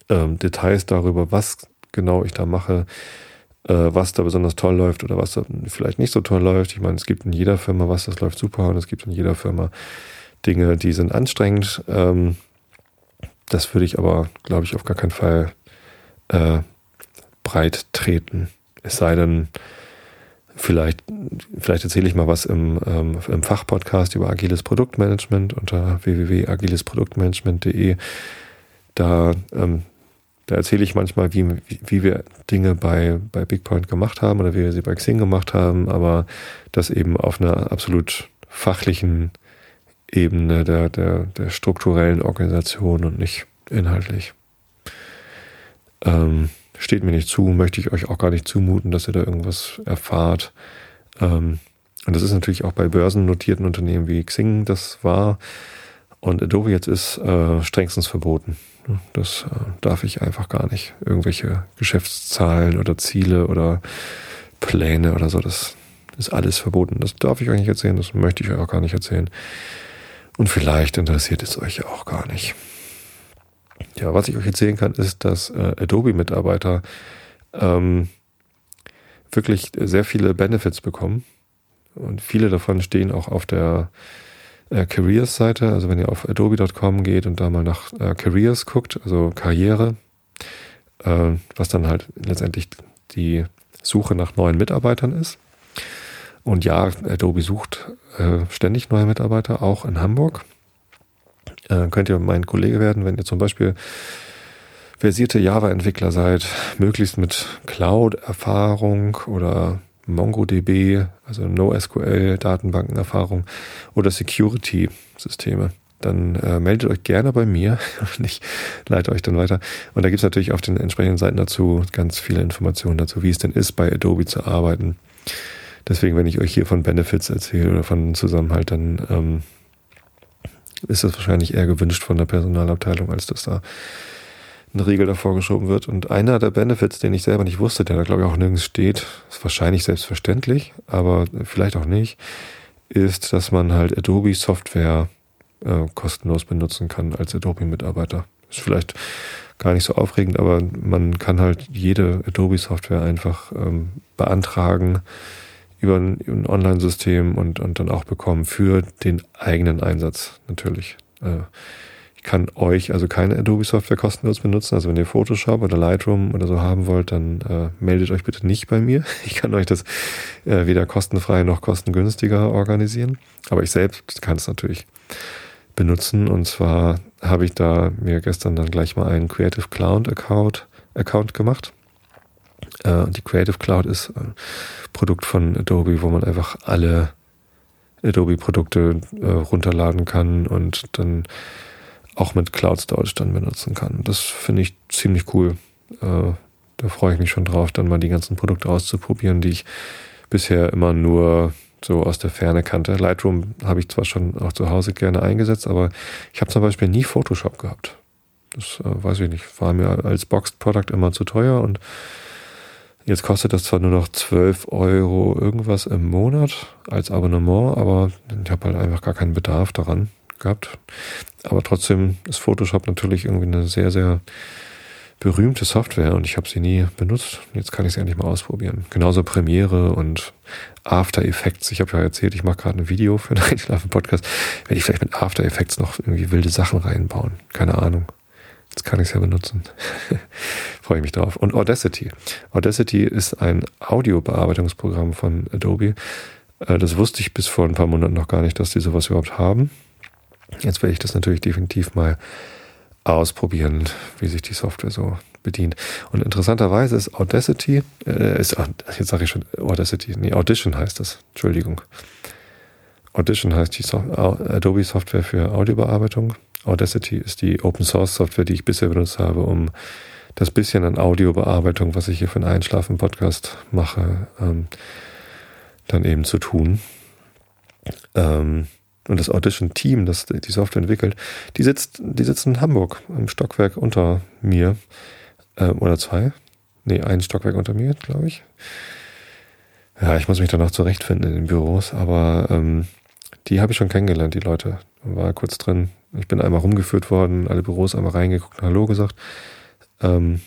Ähm, Details darüber, was genau ich da mache, äh, was da besonders toll läuft oder was da vielleicht nicht so toll läuft. Ich meine, es gibt in jeder Firma was, das läuft super und es gibt in jeder Firma Dinge, die sind anstrengend. Ähm, das würde ich aber, glaube ich, auf gar keinen Fall äh, breit treten. Es sei denn, vielleicht, vielleicht erzähle ich mal was im, ähm, im Fachpodcast über agiles Produktmanagement unter www.agilesproduktmanagement.de. Da ähm, da erzähle ich manchmal, wie, wie wir Dinge bei, bei BigPoint gemacht haben oder wie wir sie bei Xing gemacht haben, aber das eben auf einer absolut fachlichen Ebene der, der, der strukturellen Organisation und nicht inhaltlich. Ähm, steht mir nicht zu, möchte ich euch auch gar nicht zumuten, dass ihr da irgendwas erfahrt. Ähm, und das ist natürlich auch bei börsennotierten Unternehmen wie Xing das war. Und Adobe jetzt ist äh, strengstens verboten. Das äh, darf ich einfach gar nicht. Irgendwelche Geschäftszahlen oder Ziele oder Pläne oder so. Das ist alles verboten. Das darf ich euch nicht erzählen, das möchte ich euch auch gar nicht erzählen. Und vielleicht interessiert es euch auch gar nicht. Ja, was ich euch erzählen kann, ist, dass äh, Adobe-Mitarbeiter ähm, wirklich sehr viele Benefits bekommen. Und viele davon stehen auch auf der äh, Careers-Seite. Also wenn ihr auf adobe.com geht und da mal nach äh, Careers guckt, also Karriere, äh, was dann halt letztendlich die Suche nach neuen Mitarbeitern ist. Und ja, Adobe sucht äh, ständig neue Mitarbeiter, auch in Hamburg. Äh, könnt ihr mein Kollege werden, wenn ihr zum Beispiel versierte Java-Entwickler seid, möglichst mit Cloud-Erfahrung oder MongoDB, also NoSQL-Datenbankenerfahrung oder Security-Systeme. Dann äh, meldet euch gerne bei mir und ich leite euch dann weiter. Und da gibt es natürlich auf den entsprechenden Seiten dazu ganz viele Informationen dazu, wie es denn ist, bei Adobe zu arbeiten. Deswegen, wenn ich euch hier von Benefits erzähle oder von Zusammenhalt, dann ähm, ist das wahrscheinlich eher gewünscht von der Personalabteilung, als dass da eine Regel davor geschoben wird. Und einer der Benefits, den ich selber nicht wusste, der da glaube ich auch nirgends steht, ist wahrscheinlich selbstverständlich, aber vielleicht auch nicht, ist, dass man halt Adobe Software äh, kostenlos benutzen kann als Adobe-Mitarbeiter. Ist vielleicht gar nicht so aufregend, aber man kann halt jede Adobe-Software einfach ähm, beantragen über ein, ein Online-System und, und dann auch bekommen für den eigenen Einsatz natürlich. Äh, kann euch also keine Adobe-Software kostenlos benutzen. Also wenn ihr Photoshop oder Lightroom oder so haben wollt, dann äh, meldet euch bitte nicht bei mir. Ich kann euch das äh, weder kostenfrei noch kostengünstiger organisieren. Aber ich selbst kann es natürlich benutzen. Und zwar habe ich da mir gestern dann gleich mal einen Creative Cloud Account, Account gemacht. Äh, die Creative Cloud ist ein Produkt von Adobe, wo man einfach alle Adobe-Produkte äh, runterladen kann und dann auch mit Cloud Storage dann benutzen kann. Das finde ich ziemlich cool. Äh, da freue ich mich schon drauf, dann mal die ganzen Produkte auszuprobieren, die ich bisher immer nur so aus der Ferne kannte. Lightroom habe ich zwar schon auch zu Hause gerne eingesetzt, aber ich habe zum Beispiel nie Photoshop gehabt. Das äh, weiß ich nicht, war mir als Boxed Product immer zu teuer und jetzt kostet das zwar nur noch 12 Euro irgendwas im Monat als Abonnement, aber ich habe halt einfach gar keinen Bedarf daran gehabt. Aber trotzdem ist Photoshop natürlich irgendwie eine sehr, sehr berühmte Software und ich habe sie nie benutzt. Jetzt kann ich sie endlich mal ausprobieren. Genauso Premiere und After Effects. Ich habe ja erzählt, ich mache gerade ein Video für einen Einschlafen-Podcast. Werde ich vielleicht mit After Effects noch irgendwie wilde Sachen reinbauen. Keine Ahnung. Jetzt kann ich es ja benutzen. Freue ich mich drauf. Und Audacity. Audacity ist ein Audiobearbeitungsprogramm von Adobe. Äh, das wusste ich bis vor ein paar Monaten noch gar nicht, dass die sowas überhaupt haben. Jetzt werde ich das natürlich definitiv mal ausprobieren, wie sich die Software so bedient. Und interessanterweise ist Audacity, äh, ist, jetzt sage ich schon Audacity, nee, Audition heißt das, Entschuldigung. Audition heißt die so Adobe Software für Audiobearbeitung. Audacity ist die Open Source Software, die ich bisher benutzt habe, um das bisschen an Audiobearbeitung, was ich hier für einen Einschlafen-Podcast mache, ähm, dann eben zu tun. Ähm, und das Audition-Team, das die Software entwickelt, die sitzt, die sitzen in Hamburg im Stockwerk unter mir. Äh, oder zwei. Nee, ein Stockwerk unter mir, glaube ich. Ja, ich muss mich danach zurechtfinden in den Büros, aber ähm, die habe ich schon kennengelernt, die Leute. War kurz drin. Ich bin einmal rumgeführt worden, alle Büros einmal reingeguckt, Hallo gesagt. Ähm,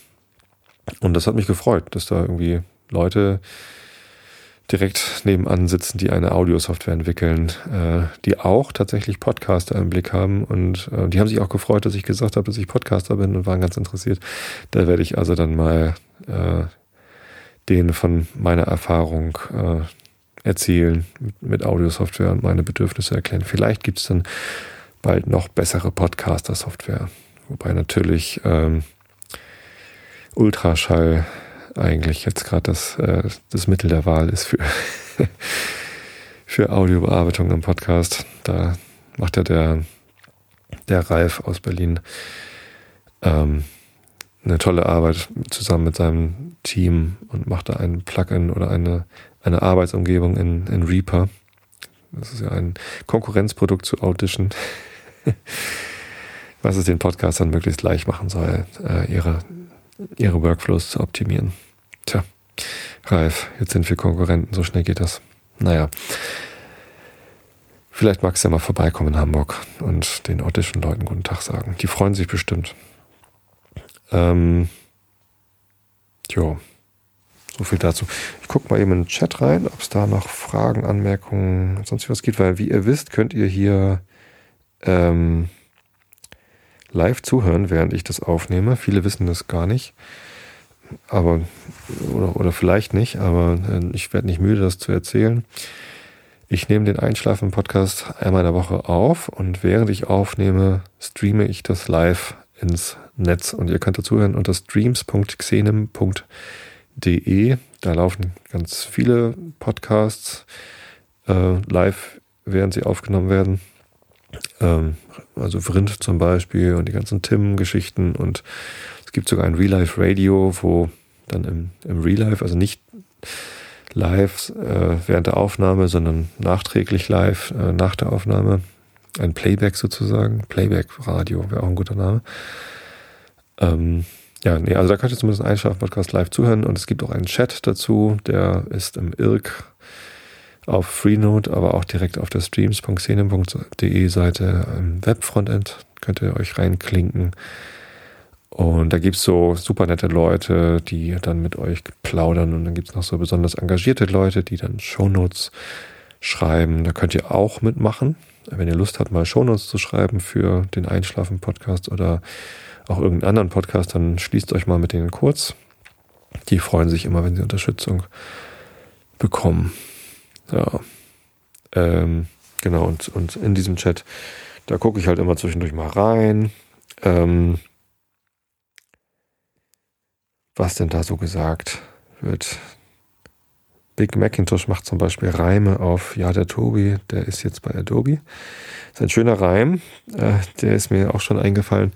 und das hat mich gefreut, dass da irgendwie Leute direkt nebenan sitzen, die eine Audiosoftware entwickeln, äh, die auch tatsächlich Podcaster im Blick haben. Und äh, die haben sich auch gefreut, dass ich gesagt habe, dass ich Podcaster bin und waren ganz interessiert. Da werde ich also dann mal äh, denen von meiner Erfahrung äh, erzählen mit, mit Audiosoftware und meine Bedürfnisse erklären. Vielleicht gibt es dann bald noch bessere Podcaster-Software. Wobei natürlich ähm, Ultraschall eigentlich jetzt gerade das, äh, das Mittel der Wahl ist für, für Audiobearbeitung im Podcast. Da macht ja der, der Ralf aus Berlin ähm, eine tolle Arbeit zusammen mit seinem Team und macht da ein Plugin oder eine, eine Arbeitsumgebung in, in Reaper. Das ist ja ein Konkurrenzprodukt zu Audition, was es den Podcastern möglichst leicht machen soll, äh, ihre ihre Workflows zu optimieren. Tja, Ralf, jetzt sind wir Konkurrenten, so schnell geht das. Naja. Vielleicht magst du ja mal vorbeikommen in Hamburg und den ottischen Leuten guten Tag sagen. Die freuen sich bestimmt. Ähm, jo, so viel dazu. Ich gucke mal eben in den Chat rein, ob es da noch Fragen, Anmerkungen, sonst was gibt, weil wie ihr wisst, könnt ihr hier ähm, live zuhören, während ich das aufnehme. Viele wissen das gar nicht. Aber, oder, oder vielleicht nicht, aber äh, ich werde nicht müde, das zu erzählen. Ich nehme den Einschlafen-Podcast einmal in der Woche auf und während ich aufnehme, streame ich das live ins Netz. Und ihr könnt dazuhören unter streams.xenem.de. Da laufen ganz viele Podcasts äh, live, während sie aufgenommen werden. Ähm, also Vrind zum Beispiel und die ganzen Tim-Geschichten. Und es gibt sogar ein Real-Life-Radio, wo dann im, im Real-Life, also nicht live äh, während der Aufnahme, sondern nachträglich live äh, nach der Aufnahme. Ein Playback sozusagen. Playback-Radio wäre auch ein guter Name. Ähm, ja, nee, also da könnt ihr zumindest einen Einschlafen-Podcast live zuhören und es gibt auch einen Chat dazu, der ist im IRC auf Freenode, aber auch direkt auf der streams.xenem.de Seite im Webfrontend könnt ihr euch reinklinken. Und da gibt's so super nette Leute, die dann mit euch plaudern. Und dann gibt's noch so besonders engagierte Leute, die dann Shownotes schreiben. Da könnt ihr auch mitmachen. Wenn ihr Lust habt, mal Shownotes zu schreiben für den Einschlafen-Podcast oder auch irgendeinen anderen Podcast, dann schließt euch mal mit denen kurz. Die freuen sich immer, wenn sie Unterstützung bekommen. Ja. Ähm, genau, und, und in diesem Chat, da gucke ich halt immer zwischendurch mal rein. Ähm, was denn da so gesagt wird. Big Macintosh macht zum Beispiel Reime auf, ja, der Tobi, der ist jetzt bei Adobe. Das ist ein schöner Reim, äh, der ist mir auch schon eingefallen.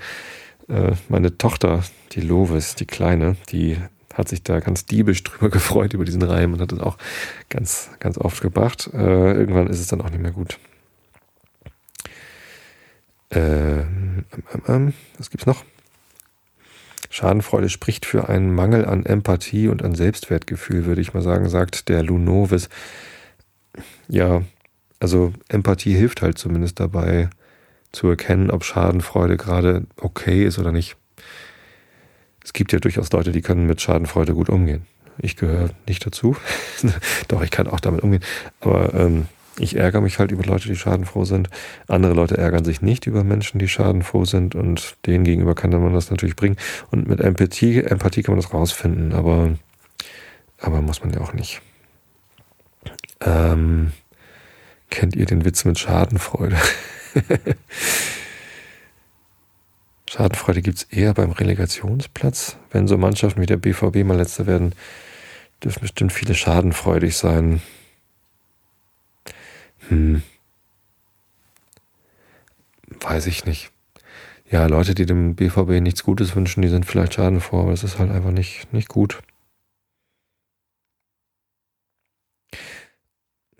Äh, meine Tochter, die Lovis, die Kleine, die hat sich da ganz diebisch drüber gefreut über diesen Reim und hat das auch ganz, ganz oft gebracht. Äh, irgendwann ist es dann auch nicht mehr gut. Äh, ähm, ähm, was gibt's noch? Schadenfreude spricht für einen Mangel an Empathie und an Selbstwertgefühl, würde ich mal sagen, sagt der Lunovis. Ja, also Empathie hilft halt zumindest dabei zu erkennen, ob Schadenfreude gerade okay ist oder nicht es gibt ja durchaus Leute, die können mit Schadenfreude gut umgehen. Ich gehöre nicht dazu. Doch, ich kann auch damit umgehen. Aber ähm, ich ärgere mich halt über Leute, die schadenfroh sind. Andere Leute ärgern sich nicht über Menschen, die schadenfroh sind. Und denen gegenüber kann man das natürlich bringen. Und mit Empathie, Empathie kann man das rausfinden. Aber, aber muss man ja auch nicht. Ähm, kennt ihr den Witz mit Schadenfreude? Schadenfreude gibt es eher beim Relegationsplatz. Wenn so Mannschaften wie der BVB mal letzter werden, dürfen bestimmt viele schadenfreudig sein. Hm. Weiß ich nicht. Ja, Leute, die dem BVB nichts Gutes wünschen, die sind vielleicht schadenfroh, aber das ist halt einfach nicht, nicht gut.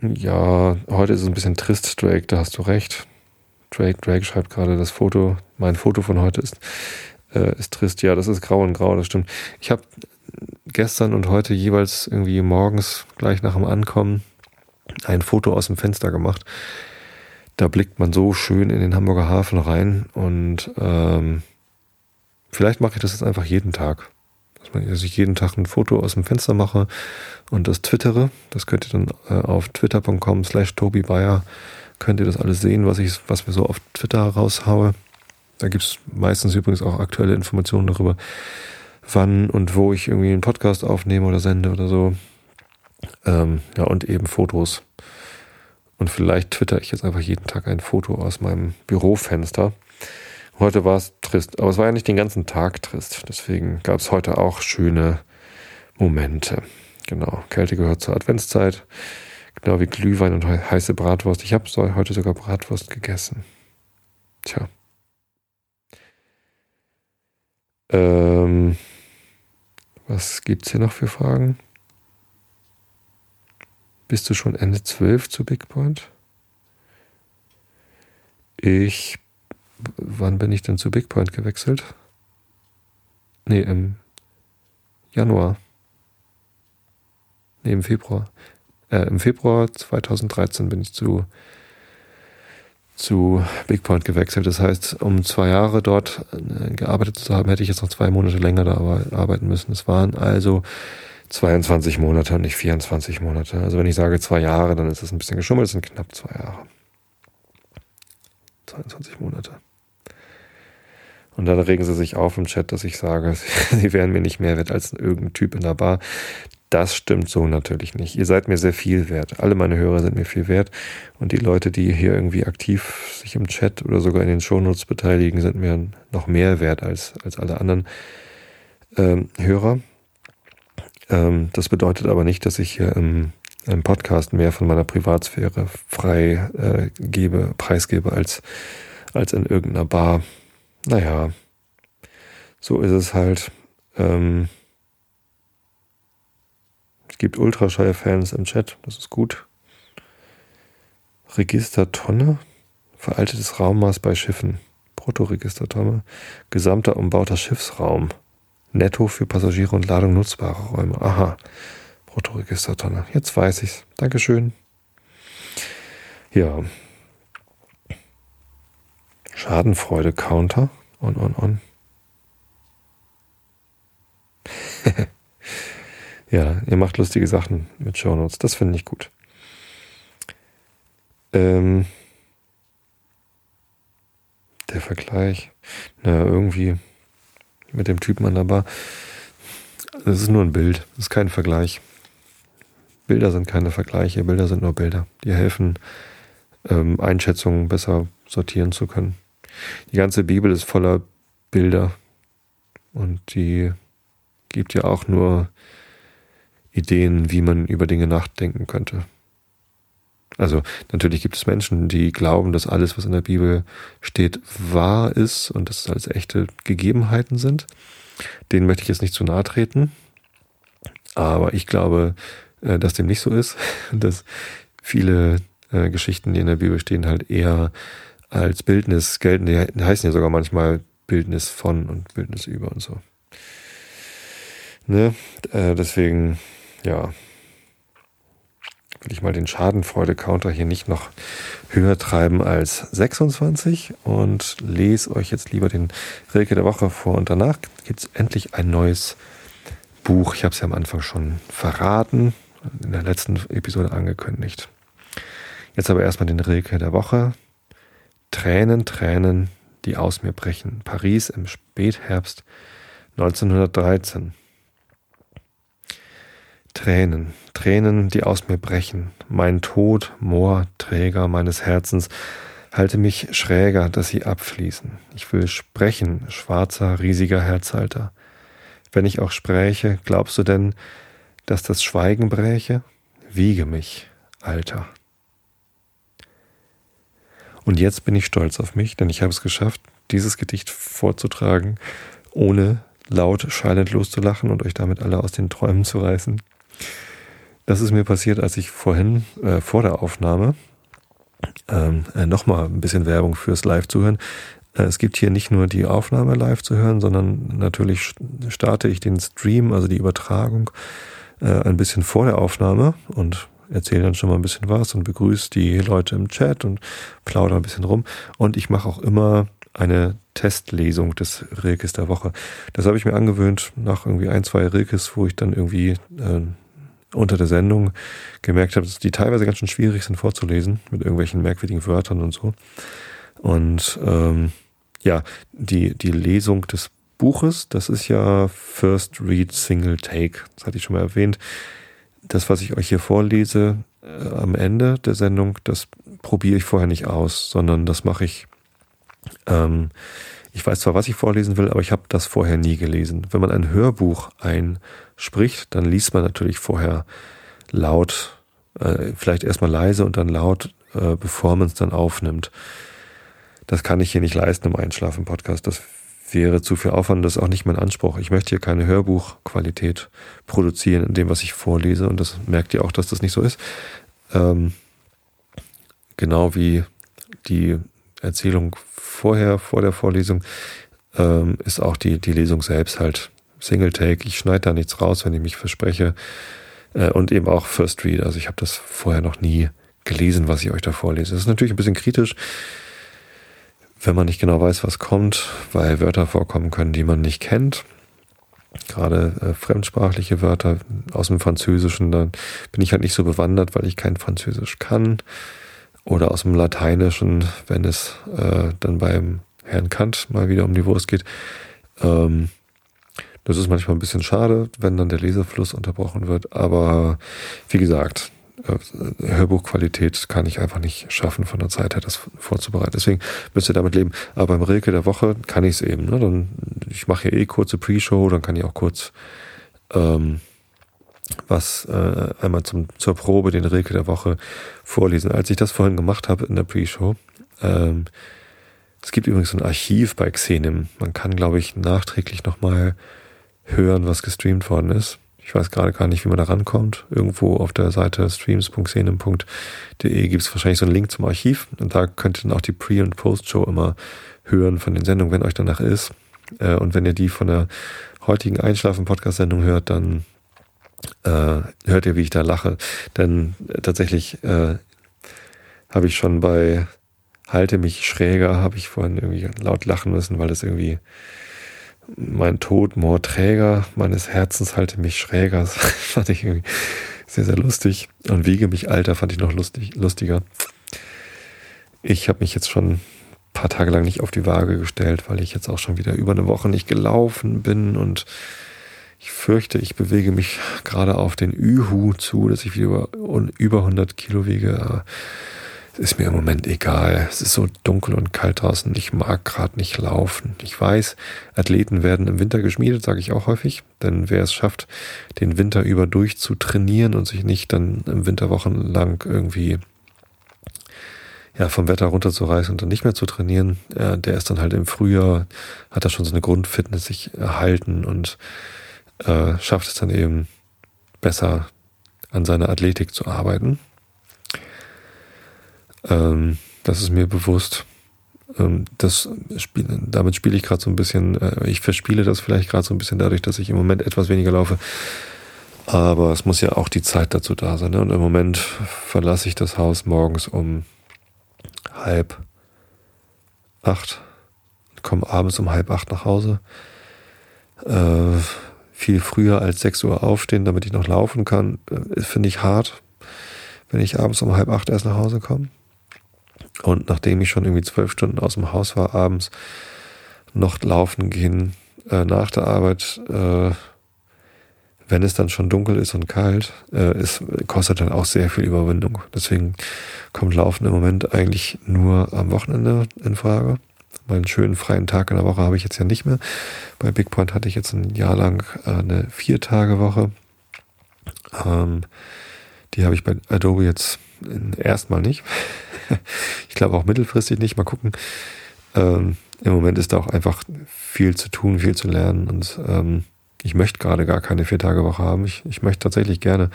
Ja, heute ist es ein bisschen trist, Drake, da hast du recht. Drake, Drake schreibt gerade, das Foto, mein Foto von heute ist, äh, ist trist. Ja, das ist grau und grau, das stimmt. Ich habe gestern und heute jeweils irgendwie morgens gleich nach dem Ankommen ein Foto aus dem Fenster gemacht. Da blickt man so schön in den Hamburger Hafen rein und ähm, vielleicht mache ich das jetzt einfach jeden Tag. Dass ich jeden Tag ein Foto aus dem Fenster mache und das twittere. Das könnt ihr dann äh, auf twitter.com slash Tobi könnt ihr das alles sehen, was ich, was wir so auf Twitter raushaue. Da gibt es meistens übrigens auch aktuelle Informationen darüber, wann und wo ich irgendwie einen Podcast aufnehme oder sende oder so. Ähm, ja, und eben Fotos. Und vielleicht twitter ich jetzt einfach jeden Tag ein Foto aus meinem Bürofenster. Heute war es trist, aber es war ja nicht den ganzen Tag trist. Deswegen gab es heute auch schöne Momente. Genau, Kälte gehört zur Adventszeit. Genau wie Glühwein und heiße Bratwurst. Ich habe heute sogar Bratwurst gegessen. Tja. Ähm, was gibt's hier noch für Fragen? Bist du schon Ende 12 zu Big Point? Ich. Wann bin ich denn zu Big Point gewechselt? Nee, im Januar. nee, im Februar. Äh, Im Februar 2013 bin ich zu, zu Big Point gewechselt. Das heißt, um zwei Jahre dort äh, gearbeitet zu haben, hätte ich jetzt noch zwei Monate länger da arbeiten müssen. Es waren also 22 Monate und nicht 24 Monate. Also wenn ich sage zwei Jahre, dann ist das ein bisschen geschummelt, es sind knapp zwei Jahre. 22 Monate. Und dann regen sie sich auf im Chat, dass ich sage, sie wären mir nicht mehr wert als irgendein Typ in der Bar. Das stimmt so natürlich nicht. Ihr seid mir sehr viel wert. Alle meine Hörer sind mir viel wert. Und die Leute, die hier irgendwie aktiv sich im Chat oder sogar in den Shownotes beteiligen, sind mir noch mehr wert als, als alle anderen ähm, Hörer. Ähm, das bedeutet aber nicht, dass ich hier im, im Podcast mehr von meiner Privatsphäre frei äh, gebe, preisgebe als, als in irgendeiner Bar. Naja, so ist es halt. Ähm, gibt Ultraschall-Fans im Chat, das ist gut. Registertonne, veraltetes Raummaß bei Schiffen. Bruttoregistertonne, gesamter umbauter Schiffsraum. Netto für Passagiere und Ladung nutzbare Räume. Aha. Bruttoregistertonne. Jetzt weiß ich's. Dankeschön. Ja. Schadenfreude-Counter. On, on, on. ja, ihr macht lustige Sachen mit Shownotes. Das finde ich gut. Ähm, der Vergleich. Na, irgendwie mit dem Typen an der Bar. Das ist nur ein Bild, das ist kein Vergleich. Bilder sind keine Vergleiche, Bilder sind nur Bilder. Die helfen, ähm, Einschätzungen besser sortieren zu können. Die ganze Bibel ist voller Bilder und die gibt ja auch nur Ideen, wie man über Dinge nachdenken könnte. Also natürlich gibt es Menschen, die glauben, dass alles, was in der Bibel steht, wahr ist und dass es als echte Gegebenheiten sind. Denen möchte ich jetzt nicht zu nahe treten. Aber ich glaube, äh, dass dem nicht so ist, dass viele äh, Geschichten, die in der Bibel stehen, halt eher als Bildnis gelten. Die heißen ja sogar manchmal Bildnis von und Bildnis über und so. Ne? Äh, deswegen, ja, will ich mal den Schadenfreude-Counter hier nicht noch höher treiben als 26 und lese euch jetzt lieber den Rilke der Woche vor. Und danach gibt es endlich ein neues Buch. Ich habe es ja am Anfang schon verraten, in der letzten Episode angekündigt. Jetzt aber erstmal den Rilke der Woche. Tränen, Tränen, die aus mir brechen. Paris im Spätherbst 1913. Tränen, Tränen, die aus mir brechen, mein Tod, Moor, Träger meines Herzens, halte mich schräger, dass sie abfließen. Ich will sprechen, schwarzer, riesiger Herzhalter. Wenn ich auch spräche, glaubst du denn, dass das Schweigen bräche? Wiege mich, Alter. Und jetzt bin ich stolz auf mich, denn ich habe es geschafft, dieses Gedicht vorzutragen, ohne laut schallend loszulachen und euch damit alle aus den Träumen zu reißen. Das ist mir passiert, als ich vorhin äh, vor der Aufnahme ähm, äh, nochmal ein bisschen Werbung fürs Live-Zuhören. Äh, es gibt hier nicht nur die Aufnahme live zu hören, sondern natürlich starte ich den Stream, also die Übertragung, äh, ein bisschen vor der Aufnahme und erzähle dann schon mal ein bisschen was und begrüße die Leute im Chat und plaudere ein bisschen rum. Und ich mache auch immer eine Testlesung des Rilkes der Woche. Das habe ich mir angewöhnt nach irgendwie ein, zwei Rilkes, wo ich dann irgendwie äh, unter der Sendung gemerkt habe, dass die teilweise ganz schön schwierig sind vorzulesen mit irgendwelchen merkwürdigen Wörtern und so. Und ähm, ja, die, die Lesung des Buches, das ist ja First Read Single Take. Das hatte ich schon mal erwähnt. Das, was ich euch hier vorlese äh, am Ende der Sendung, das probiere ich vorher nicht aus, sondern das mache ich. Ähm, ich weiß zwar, was ich vorlesen will, aber ich habe das vorher nie gelesen. Wenn man ein Hörbuch ein spricht, dann liest man natürlich vorher laut, äh, vielleicht erstmal leise und dann laut, äh, bevor man es dann aufnimmt. Das kann ich hier nicht leisten im Einschlafen-Podcast. Das wäre zu viel Aufwand, das ist auch nicht mein Anspruch. Ich möchte hier keine Hörbuchqualität produzieren in dem, was ich vorlese und das merkt ihr auch, dass das nicht so ist. Ähm, genau wie die Erzählung vorher, vor der Vorlesung, ähm, ist auch die, die Lesung selbst halt Single Take. Ich schneide da nichts raus, wenn ich mich verspreche. Äh, und eben auch First Read. Also ich habe das vorher noch nie gelesen, was ich euch da vorlese. Das ist natürlich ein bisschen kritisch, wenn man nicht genau weiß, was kommt, weil Wörter vorkommen können, die man nicht kennt. Gerade äh, fremdsprachliche Wörter aus dem Französischen, dann bin ich halt nicht so bewandert, weil ich kein Französisch kann. Oder aus dem Lateinischen, wenn es äh, dann beim Herrn Kant mal wieder um die Wurst geht. Ähm, das ist manchmal ein bisschen schade, wenn dann der Lesefluss unterbrochen wird. Aber wie gesagt, äh, Hörbuchqualität kann ich einfach nicht schaffen, von der Zeit her das vorzubereiten. Deswegen müsst ihr damit leben. Aber beim Rilke der Woche kann ich es eben. Ne? Dann, ich mache ja eh kurze Pre-Show, dann kann ich auch kurz ähm, was äh, einmal zum, zur Probe den Rilke der Woche vorlesen. Als ich das vorhin gemacht habe in der Pre-Show, ähm, es gibt übrigens ein Archiv bei Xenim. Man kann, glaube ich, nachträglich nochmal hören, was gestreamt worden ist. Ich weiß gerade gar nicht, wie man da rankommt. Irgendwo auf der Seite streams.xenem.de gibt es wahrscheinlich so einen Link zum Archiv und da könnt ihr dann auch die Pre- und Post-Show immer hören von den Sendungen, wenn euch danach ist. Äh, und wenn ihr die von der heutigen Einschlafen-Podcast-Sendung hört, dann äh, hört ihr, wie ich da lache. Denn äh, tatsächlich äh, habe ich schon bei Halte mich schräger, habe ich vorhin irgendwie laut lachen müssen, weil das irgendwie mein Tod, Mordträger meines Herzens halte mich schräger. Das fand ich irgendwie sehr, sehr lustig. Und wiege mich alter fand ich noch lustig, lustiger. Ich habe mich jetzt schon ein paar Tage lang nicht auf die Waage gestellt, weil ich jetzt auch schon wieder über eine Woche nicht gelaufen bin und ich fürchte, ich bewege mich gerade auf den Ühu zu, dass ich wieder über, über 100 Kilo wiege ist mir im Moment egal. Es ist so dunkel und kalt draußen. Ich mag gerade nicht laufen. Ich weiß, Athleten werden im Winter geschmiedet, sage ich auch häufig. Denn wer es schafft, den Winter über durch zu trainieren und sich nicht dann im Winter wochenlang irgendwie ja, vom Wetter runterzureißen und dann nicht mehr zu trainieren, äh, der ist dann halt im Frühjahr, hat er schon so eine Grundfitness sich erhalten und äh, schafft es dann eben besser an seiner Athletik zu arbeiten. Ähm, das ist mir bewusst. Ähm, das Spiel, damit spiele ich gerade so ein bisschen, äh, ich verspiele das vielleicht gerade so ein bisschen dadurch, dass ich im Moment etwas weniger laufe. Aber es muss ja auch die Zeit dazu da sein. Ne? Und im Moment verlasse ich das Haus morgens um halb acht, komme abends um halb acht nach Hause. Äh, viel früher als sechs Uhr aufstehen, damit ich noch laufen kann, äh, finde ich hart, wenn ich abends um halb acht erst nach Hause komme. Und nachdem ich schon irgendwie zwölf Stunden aus dem Haus war, abends noch laufen gehen äh, nach der Arbeit, äh, wenn es dann schon dunkel ist und kalt, äh, es kostet dann auch sehr viel Überwindung. Deswegen kommt Laufen im Moment eigentlich nur am Wochenende in Frage. Weil einen schönen freien Tag in der Woche habe ich jetzt ja nicht mehr. Bei Big Point hatte ich jetzt ein Jahr lang äh, eine Vier-Tage-Woche. Ähm, die habe ich bei Adobe jetzt erstmal nicht. ich glaube auch mittelfristig nicht. Mal gucken. Ähm, Im Moment ist da auch einfach viel zu tun, viel zu lernen und ähm, ich möchte gerade gar keine Vier-Tage-Woche haben. Ich, ich möchte tatsächlich gerne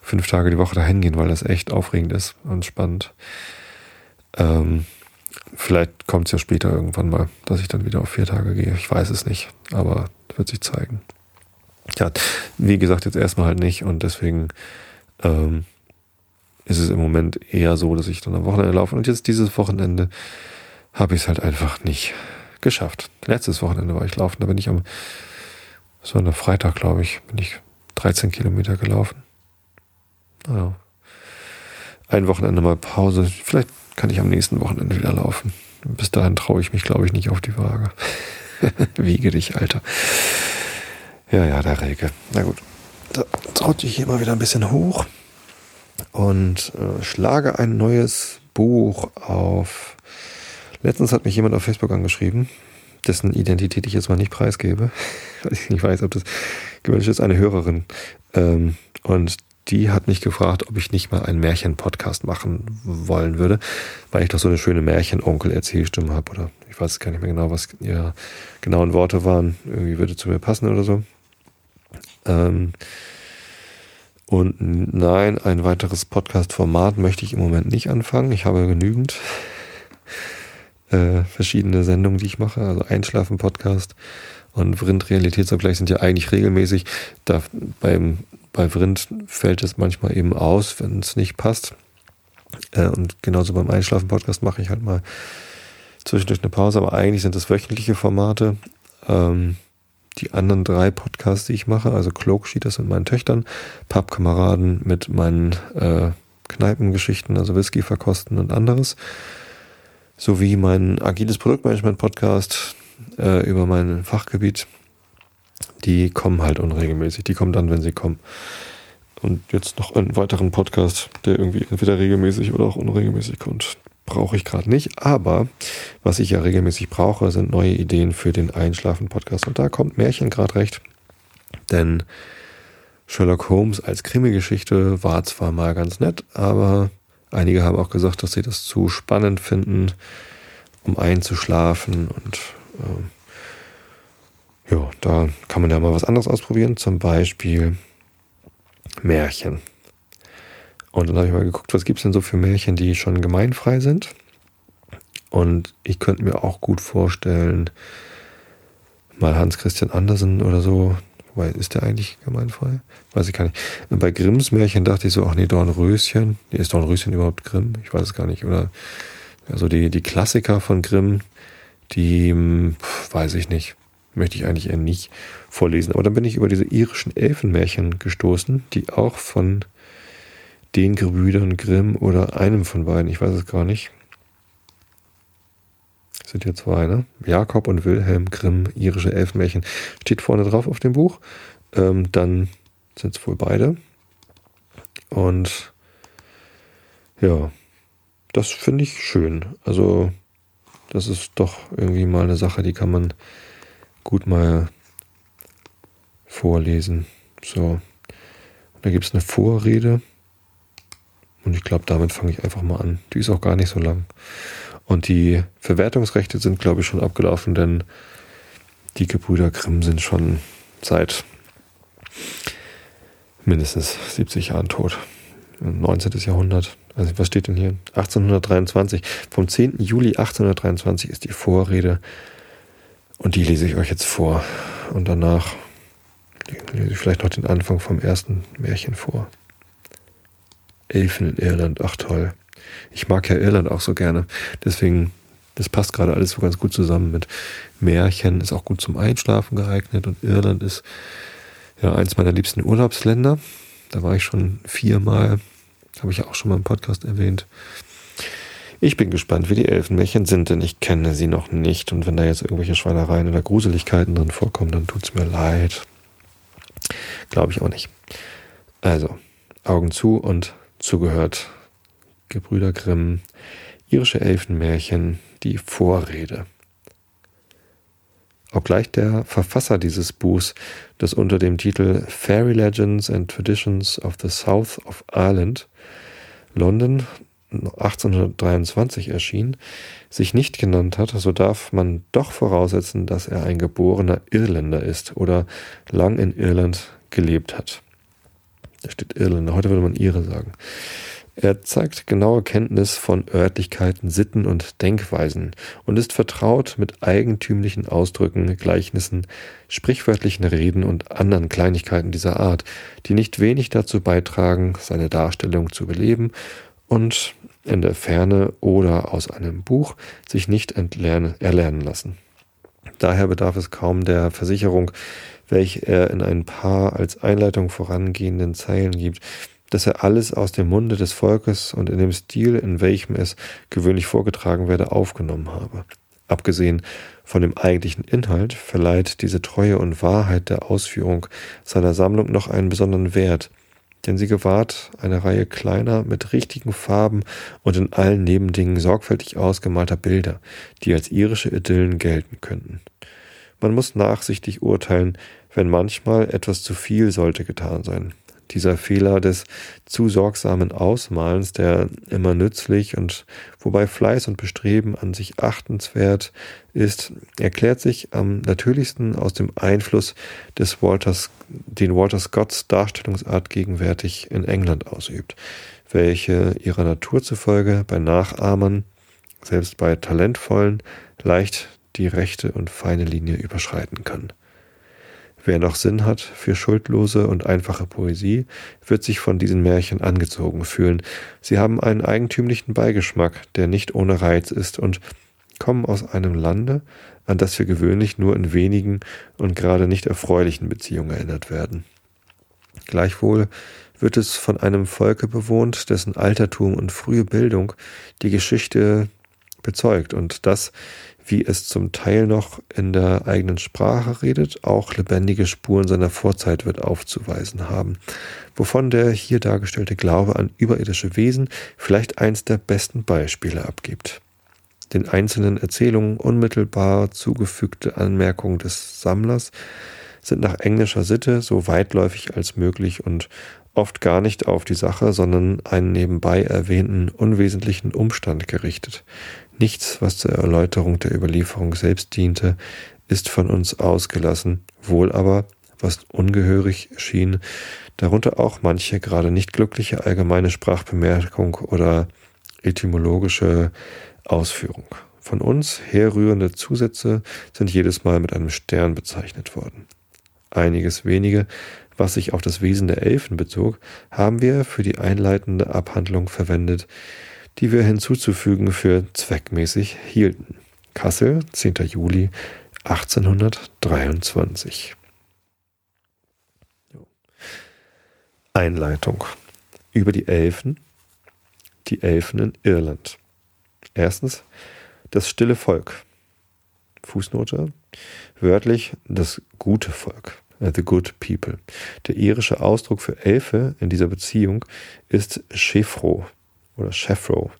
fünf Tage die Woche dahin gehen, weil das echt aufregend ist und spannend. Ähm, vielleicht kommt es ja später irgendwann mal, dass ich dann wieder auf vier Tage gehe. Ich weiß es nicht, aber wird sich zeigen. Ja, wie gesagt, jetzt erstmal halt nicht und deswegen ähm, ist es im Moment eher so, dass ich dann am Wochenende laufe. Und jetzt dieses Wochenende habe ich es halt einfach nicht geschafft. Letztes Wochenende war ich laufen, da bin ich am, so war der Freitag, glaube ich, bin ich 13 Kilometer gelaufen. Naja. Ein Wochenende mal Pause. Vielleicht kann ich am nächsten Wochenende wieder laufen. Bis dahin traue ich mich, glaube ich, nicht auf die Waage. Wiege dich, Alter. Ja, ja, der Rege. Na gut. Da traut ich hier mal wieder ein bisschen hoch und äh, schlage ein neues Buch auf. Letztens hat mich jemand auf Facebook angeschrieben, dessen Identität ich jetzt mal nicht preisgebe, weil ich nicht weiß, ob das gewünscht ist, eine Hörerin. Ähm, und die hat mich gefragt, ob ich nicht mal einen Märchen-Podcast machen wollen würde, weil ich doch so eine schöne Märchen-Onkel-Erzählstimme habe. Oder ich weiß gar nicht mehr genau, was ihre genauen Worte waren. Irgendwie würde zu mir passen oder so. Ähm, und nein, ein weiteres Podcast-Format möchte ich im Moment nicht anfangen. Ich habe genügend äh, verschiedene Sendungen, die ich mache. Also Einschlafen-Podcast und Vrind Realitätsabgleich sind ja eigentlich regelmäßig. Da beim bei Vrind fällt es manchmal eben aus, wenn es nicht passt. Äh, und genauso beim Einschlafen-Podcast mache ich halt mal zwischendurch eine Pause, aber eigentlich sind das wöchentliche Formate. Ähm, die anderen drei Podcasts, die ich mache, also Cloak Sheeters mit meinen Töchtern, Pappkameraden mit meinen äh, Kneipengeschichten, also Whisky verkosten und anderes, sowie mein agiles Produktmanagement-Podcast äh, über mein Fachgebiet. Die kommen halt unregelmäßig. Die kommen dann, wenn sie kommen. Und jetzt noch einen weiteren Podcast, der irgendwie entweder regelmäßig oder auch unregelmäßig kommt brauche ich gerade nicht. Aber was ich ja regelmäßig brauche, sind neue Ideen für den Einschlafen-Podcast. Und da kommt Märchen gerade recht. Denn Sherlock Holmes als Krimi-Geschichte war zwar mal ganz nett, aber einige haben auch gesagt, dass sie das zu spannend finden, um einzuschlafen. Und äh, ja, da kann man ja mal was anderes ausprobieren. Zum Beispiel Märchen. Und dann habe ich mal geguckt, was gibt es denn so für Märchen, die schon gemeinfrei sind. Und ich könnte mir auch gut vorstellen, mal Hans Christian Andersen oder so. Wobei, ist der eigentlich gemeinfrei? Weiß ich gar nicht. Und bei Grimms Märchen dachte ich so, ach nee, Dornröschen. Nee, ist Dornröschen überhaupt Grimm? Ich weiß es gar nicht. Oder also die, die Klassiker von Grimm, die hm, pf, weiß ich nicht. Möchte ich eigentlich eher nicht vorlesen. Aber dann bin ich über diese irischen Elfenmärchen gestoßen, die auch von den Gebrüdern Grimm oder einem von beiden, ich weiß es gar nicht. Das sind hier zwei, ne? Jakob und Wilhelm Grimm, irische Elfmärchen. Steht vorne drauf auf dem Buch. Ähm, dann sind es wohl beide. Und ja, das finde ich schön. Also, das ist doch irgendwie mal eine Sache, die kann man gut mal vorlesen. So. Da gibt es eine Vorrede und ich glaube, damit fange ich einfach mal an. Die ist auch gar nicht so lang. Und die Verwertungsrechte sind, glaube ich, schon abgelaufen, denn die Gebrüder Grimm sind schon seit mindestens 70 Jahren tot. 19. Jahrhundert. Also was steht denn hier? 1823. Vom 10. Juli 1823 ist die Vorrede. Und die lese ich euch jetzt vor. Und danach lese ich vielleicht noch den Anfang vom ersten Märchen vor. Elfen in Irland, ach toll. Ich mag ja Irland auch so gerne. Deswegen, das passt gerade alles so ganz gut zusammen mit Märchen, ist auch gut zum Einschlafen geeignet und Irland ist ja eins meiner liebsten Urlaubsländer. Da war ich schon viermal, habe ich auch schon mal im Podcast erwähnt. Ich bin gespannt, wie die Elfenmärchen sind, denn ich kenne sie noch nicht. Und wenn da jetzt irgendwelche Schweinereien oder Gruseligkeiten drin vorkommen, dann tut es mir leid. Glaube ich auch nicht. Also, Augen zu und zugehört. Gebrüder Grimm, irische Elfenmärchen, die Vorrede. Obgleich der Verfasser dieses Buchs, das unter dem Titel Fairy Legends and Traditions of the South of Ireland, London 1823 erschien, sich nicht genannt hat, so darf man doch voraussetzen, dass er ein geborener Irländer ist oder lang in Irland gelebt hat. Da steht Irländer, heute würde man Ire sagen. Er zeigt genaue Kenntnis von Örtlichkeiten, Sitten und Denkweisen und ist vertraut mit eigentümlichen Ausdrücken, Gleichnissen, sprichwörtlichen Reden und anderen Kleinigkeiten dieser Art, die nicht wenig dazu beitragen, seine Darstellung zu beleben und in der Ferne oder aus einem Buch sich nicht erlernen lassen. Daher bedarf es kaum der Versicherung, welche er in ein paar als Einleitung vorangehenden Zeilen gibt, dass er alles aus dem Munde des Volkes und in dem Stil, in welchem es gewöhnlich vorgetragen werde, aufgenommen habe. Abgesehen von dem eigentlichen Inhalt verleiht diese Treue und Wahrheit der Ausführung seiner Sammlung noch einen besonderen Wert, denn sie gewahrt eine Reihe kleiner, mit richtigen Farben und in allen Nebendingen sorgfältig ausgemalter Bilder, die als irische Idyllen gelten könnten. Man muss nachsichtig urteilen, wenn manchmal etwas zu viel sollte getan sein. Dieser Fehler des zu sorgsamen Ausmalens, der immer nützlich und wobei Fleiß und Bestreben an sich achtenswert ist, erklärt sich am natürlichsten aus dem Einfluss des Walters, den Walter Scotts Darstellungsart gegenwärtig in England ausübt, welche ihrer Natur zufolge bei Nachahmern, selbst bei talentvollen, leicht die rechte und feine Linie überschreiten kann. Wer noch Sinn hat für schuldlose und einfache Poesie, wird sich von diesen Märchen angezogen fühlen. Sie haben einen eigentümlichen Beigeschmack, der nicht ohne Reiz ist und kommen aus einem Lande, an das wir gewöhnlich nur in wenigen und gerade nicht erfreulichen Beziehungen erinnert werden. Gleichwohl wird es von einem Volke bewohnt, dessen Altertum und frühe Bildung die Geschichte bezeugt und das, wie es zum Teil noch in der eigenen Sprache redet, auch lebendige Spuren seiner Vorzeit wird aufzuweisen haben, wovon der hier dargestellte Glaube an überirdische Wesen vielleicht eins der besten Beispiele abgibt. Den einzelnen Erzählungen unmittelbar zugefügte Anmerkungen des Sammlers sind nach englischer Sitte so weitläufig als möglich und oft gar nicht auf die Sache, sondern einen nebenbei erwähnten unwesentlichen Umstand gerichtet. Nichts, was zur Erläuterung der Überlieferung selbst diente, ist von uns ausgelassen, wohl aber, was ungehörig schien, darunter auch manche gerade nicht glückliche allgemeine Sprachbemerkung oder etymologische Ausführung. Von uns herrührende Zusätze sind jedes Mal mit einem Stern bezeichnet worden. Einiges wenige was sich auf das Wesen der Elfen bezog, haben wir für die einleitende Abhandlung verwendet, die wir hinzuzufügen für zweckmäßig hielten. Kassel, 10. Juli 1823. Einleitung über die Elfen, die Elfen in Irland. Erstens das stille Volk. Fußnote. Wörtlich das gute Volk. Äh, the Good People. Der irische Ausdruck für Elfe in dieser Beziehung ist Chefro oder Chefro.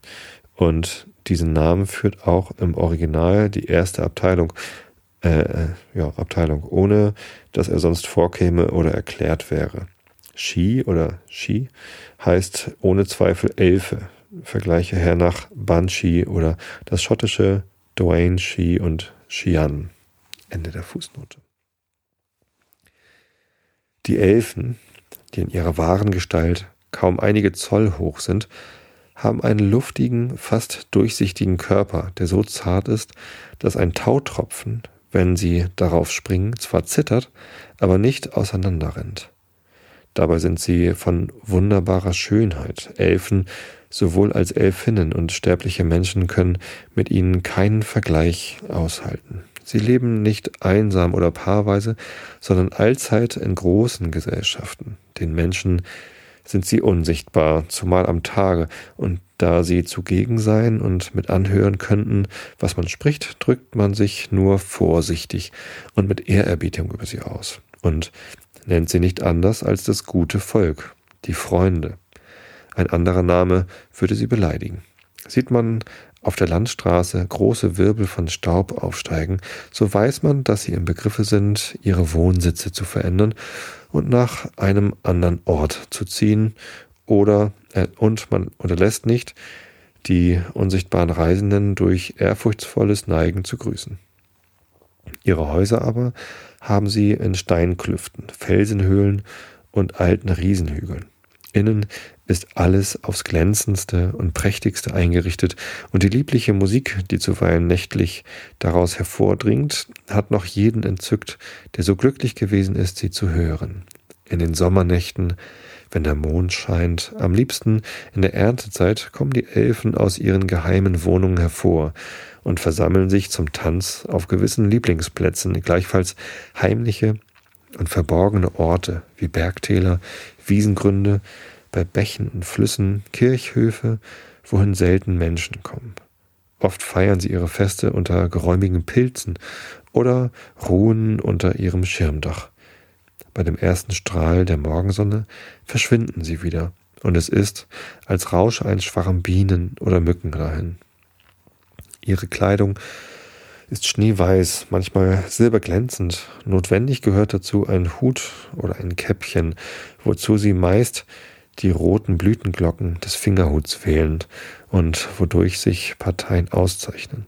Und diesen Namen führt auch im Original die erste Abteilung, äh, äh, ja, Abteilung, ohne dass er sonst vorkäme oder erklärt wäre. She oder She heißt ohne Zweifel Elfe. Vergleiche hernach Banshee oder das schottische Dwayne She und Shian. Ende der Fußnote. Die Elfen, die in ihrer wahren Gestalt kaum einige Zoll hoch sind, haben einen luftigen, fast durchsichtigen Körper, der so zart ist, dass ein Tautropfen, wenn sie darauf springen, zwar zittert, aber nicht auseinanderrennt. Dabei sind sie von wunderbarer Schönheit. Elfen sowohl als Elfinnen und sterbliche Menschen können mit ihnen keinen Vergleich aushalten. Sie leben nicht einsam oder paarweise, sondern allzeit in großen Gesellschaften. Den Menschen sind sie unsichtbar, zumal am Tage, und da sie zugegen seien und mit anhören könnten, was man spricht, drückt man sich nur vorsichtig und mit Ehrerbietung über sie aus und nennt sie nicht anders als das gute Volk, die Freunde. Ein anderer Name würde sie beleidigen. Sieht man auf der Landstraße große Wirbel von Staub aufsteigen, so weiß man, dass sie im Begriffe sind, ihre Wohnsitze zu verändern und nach einem anderen Ort zu ziehen, oder äh, und man unterlässt nicht, die unsichtbaren Reisenden durch ehrfurchtsvolles Neigen zu grüßen. Ihre Häuser aber haben sie in Steinklüften, Felsenhöhlen und alten Riesenhügeln. Innen ist alles aufs glänzendste und prächtigste eingerichtet, und die liebliche Musik, die zuweilen nächtlich daraus hervordringt, hat noch jeden entzückt, der so glücklich gewesen ist, sie zu hören. In den Sommernächten, wenn der Mond scheint, am liebsten in der Erntezeit kommen die Elfen aus ihren geheimen Wohnungen hervor und versammeln sich zum Tanz auf gewissen Lieblingsplätzen, gleichfalls heimliche und verborgene Orte wie Bergtäler, Wiesengründe, bei Bächen und Flüssen, Kirchhöfe, wohin selten Menschen kommen. Oft feiern sie ihre Feste unter geräumigen Pilzen oder ruhen unter ihrem Schirmdach. Bei dem ersten Strahl der Morgensonne verschwinden sie wieder, und es ist, als rausche ein Schwarm Bienen oder Mücken dahin. Ihre Kleidung ist schneeweiß, manchmal silberglänzend. Notwendig gehört dazu ein Hut oder ein Käppchen, wozu sie meist die roten Blütenglocken des Fingerhuts wählend und wodurch sich Parteien auszeichnen.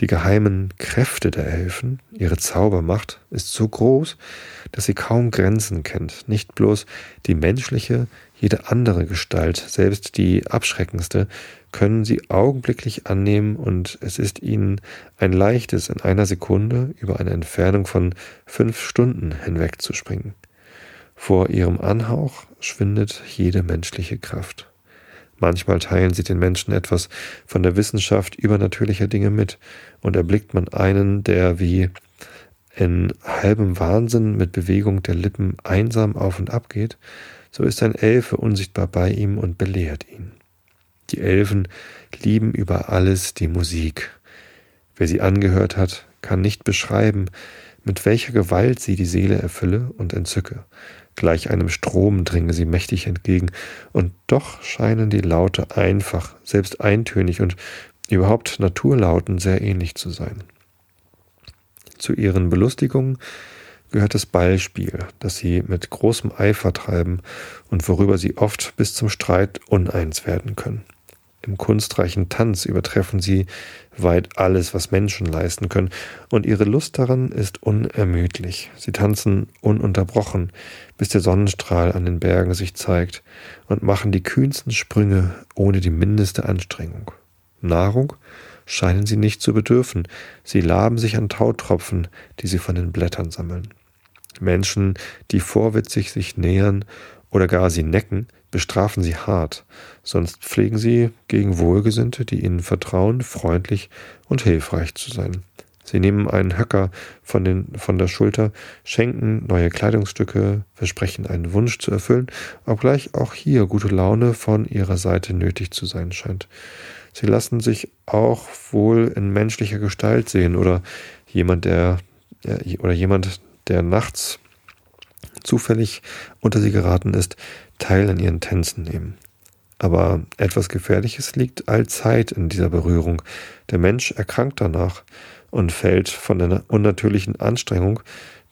Die geheimen Kräfte der Elfen, ihre Zaubermacht, ist so groß, dass sie kaum Grenzen kennt. Nicht bloß die menschliche, jede andere Gestalt, selbst die abschreckendste, können sie augenblicklich annehmen und es ist ihnen ein leichtes, in einer Sekunde über eine Entfernung von fünf Stunden hinwegzuspringen. Vor ihrem Anhauch schwindet jede menschliche Kraft. Manchmal teilen sie den Menschen etwas von der Wissenschaft übernatürlicher Dinge mit, und erblickt man einen, der wie in halbem Wahnsinn mit Bewegung der Lippen einsam auf und ab geht, so ist ein Elfe unsichtbar bei ihm und belehrt ihn. Die Elfen lieben über alles die Musik. Wer sie angehört hat, kann nicht beschreiben, mit welcher Gewalt sie die Seele erfülle und entzücke. Gleich einem Strom dringe sie mächtig entgegen, und doch scheinen die Laute einfach, selbst eintönig und überhaupt Naturlauten sehr ähnlich zu sein. Zu ihren Belustigungen gehört das Ballspiel, das sie mit großem Eifer treiben und worüber sie oft bis zum Streit uneins werden können. Im kunstreichen Tanz übertreffen sie weit alles, was Menschen leisten können, und ihre Lust daran ist unermüdlich. Sie tanzen ununterbrochen, bis der Sonnenstrahl an den Bergen sich zeigt, und machen die kühnsten Sprünge ohne die mindeste Anstrengung. Nahrung scheinen sie nicht zu bedürfen, sie laben sich an Tautropfen, die sie von den Blättern sammeln. Menschen, die vorwitzig sich nähern oder gar sie necken, bestrafen sie hart, sonst pflegen sie gegen Wohlgesinnte, die ihnen vertrauen, freundlich und hilfreich zu sein. Sie nehmen einen Höcker von, den, von der Schulter, schenken neue Kleidungsstücke, versprechen einen Wunsch zu erfüllen, obgleich auch hier gute Laune von ihrer Seite nötig zu sein scheint. Sie lassen sich auch wohl in menschlicher Gestalt sehen oder jemand, der, oder jemand, der nachts zufällig unter sie geraten ist, Teil an ihren Tänzen nehmen. Aber etwas Gefährliches liegt allzeit in dieser Berührung. Der Mensch erkrankt danach und fällt von einer unnatürlichen Anstrengung,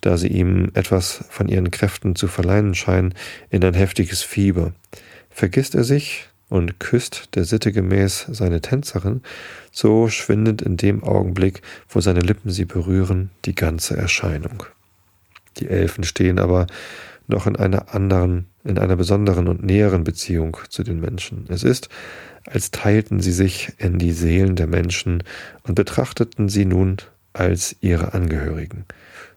da sie ihm etwas von ihren Kräften zu verleihen scheinen, in ein heftiges Fieber. Vergisst er sich und küsst der Sitte gemäß seine Tänzerin, so schwindet in dem Augenblick, wo seine Lippen sie berühren, die ganze Erscheinung. Die Elfen stehen aber noch in einer anderen, in einer besonderen und näheren Beziehung zu den Menschen. Es ist, als teilten sie sich in die Seelen der Menschen und betrachteten sie nun als ihre Angehörigen.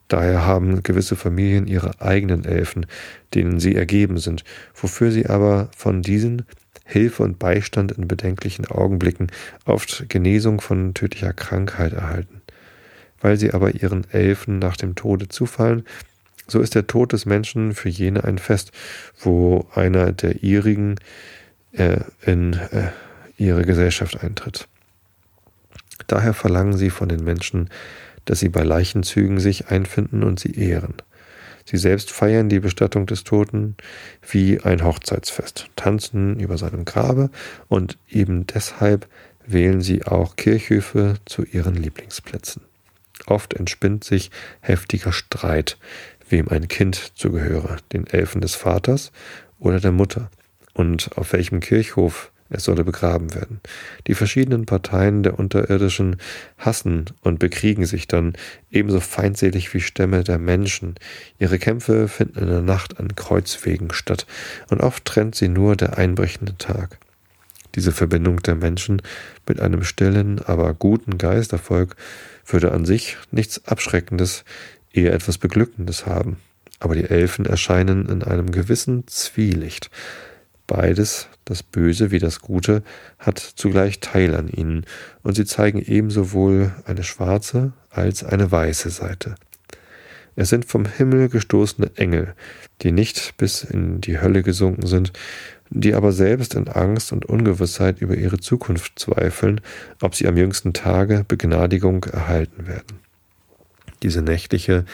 Daher haben gewisse Familien ihre eigenen Elfen, denen sie ergeben sind, wofür sie aber von diesen Hilfe und Beistand in bedenklichen Augenblicken, oft Genesung von tödlicher Krankheit erhalten. Weil sie aber ihren Elfen nach dem Tode zufallen, so ist der Tod des Menschen für jene ein Fest, wo einer der ihrigen äh, in äh, ihre Gesellschaft eintritt. Daher verlangen sie von den Menschen, dass sie bei Leichenzügen sich einfinden und sie ehren. Sie selbst feiern die Bestattung des Toten wie ein Hochzeitsfest, tanzen über seinem Grabe und eben deshalb wählen sie auch Kirchhöfe zu ihren Lieblingsplätzen. Oft entspinnt sich heftiger Streit, wem ein Kind zugehöre, den Elfen des Vaters oder der Mutter, und auf welchem Kirchhof es solle begraben werden. Die verschiedenen Parteien der Unterirdischen hassen und bekriegen sich dann ebenso feindselig wie Stämme der Menschen. Ihre Kämpfe finden in der Nacht an Kreuzwegen statt, und oft trennt sie nur der einbrechende Tag. Diese Verbindung der Menschen mit einem stillen, aber guten Geistervolk würde an sich nichts Abschreckendes, eher etwas Beglückendes haben. Aber die Elfen erscheinen in einem gewissen Zwielicht. Beides, das Böse wie das Gute, hat zugleich Teil an ihnen, und sie zeigen ebenso wohl eine schwarze als eine weiße Seite. Es sind vom Himmel gestoßene Engel, die nicht bis in die Hölle gesunken sind, die aber selbst in Angst und Ungewissheit über ihre Zukunft zweifeln, ob sie am jüngsten Tage Begnadigung erhalten werden. Diese nächtliche,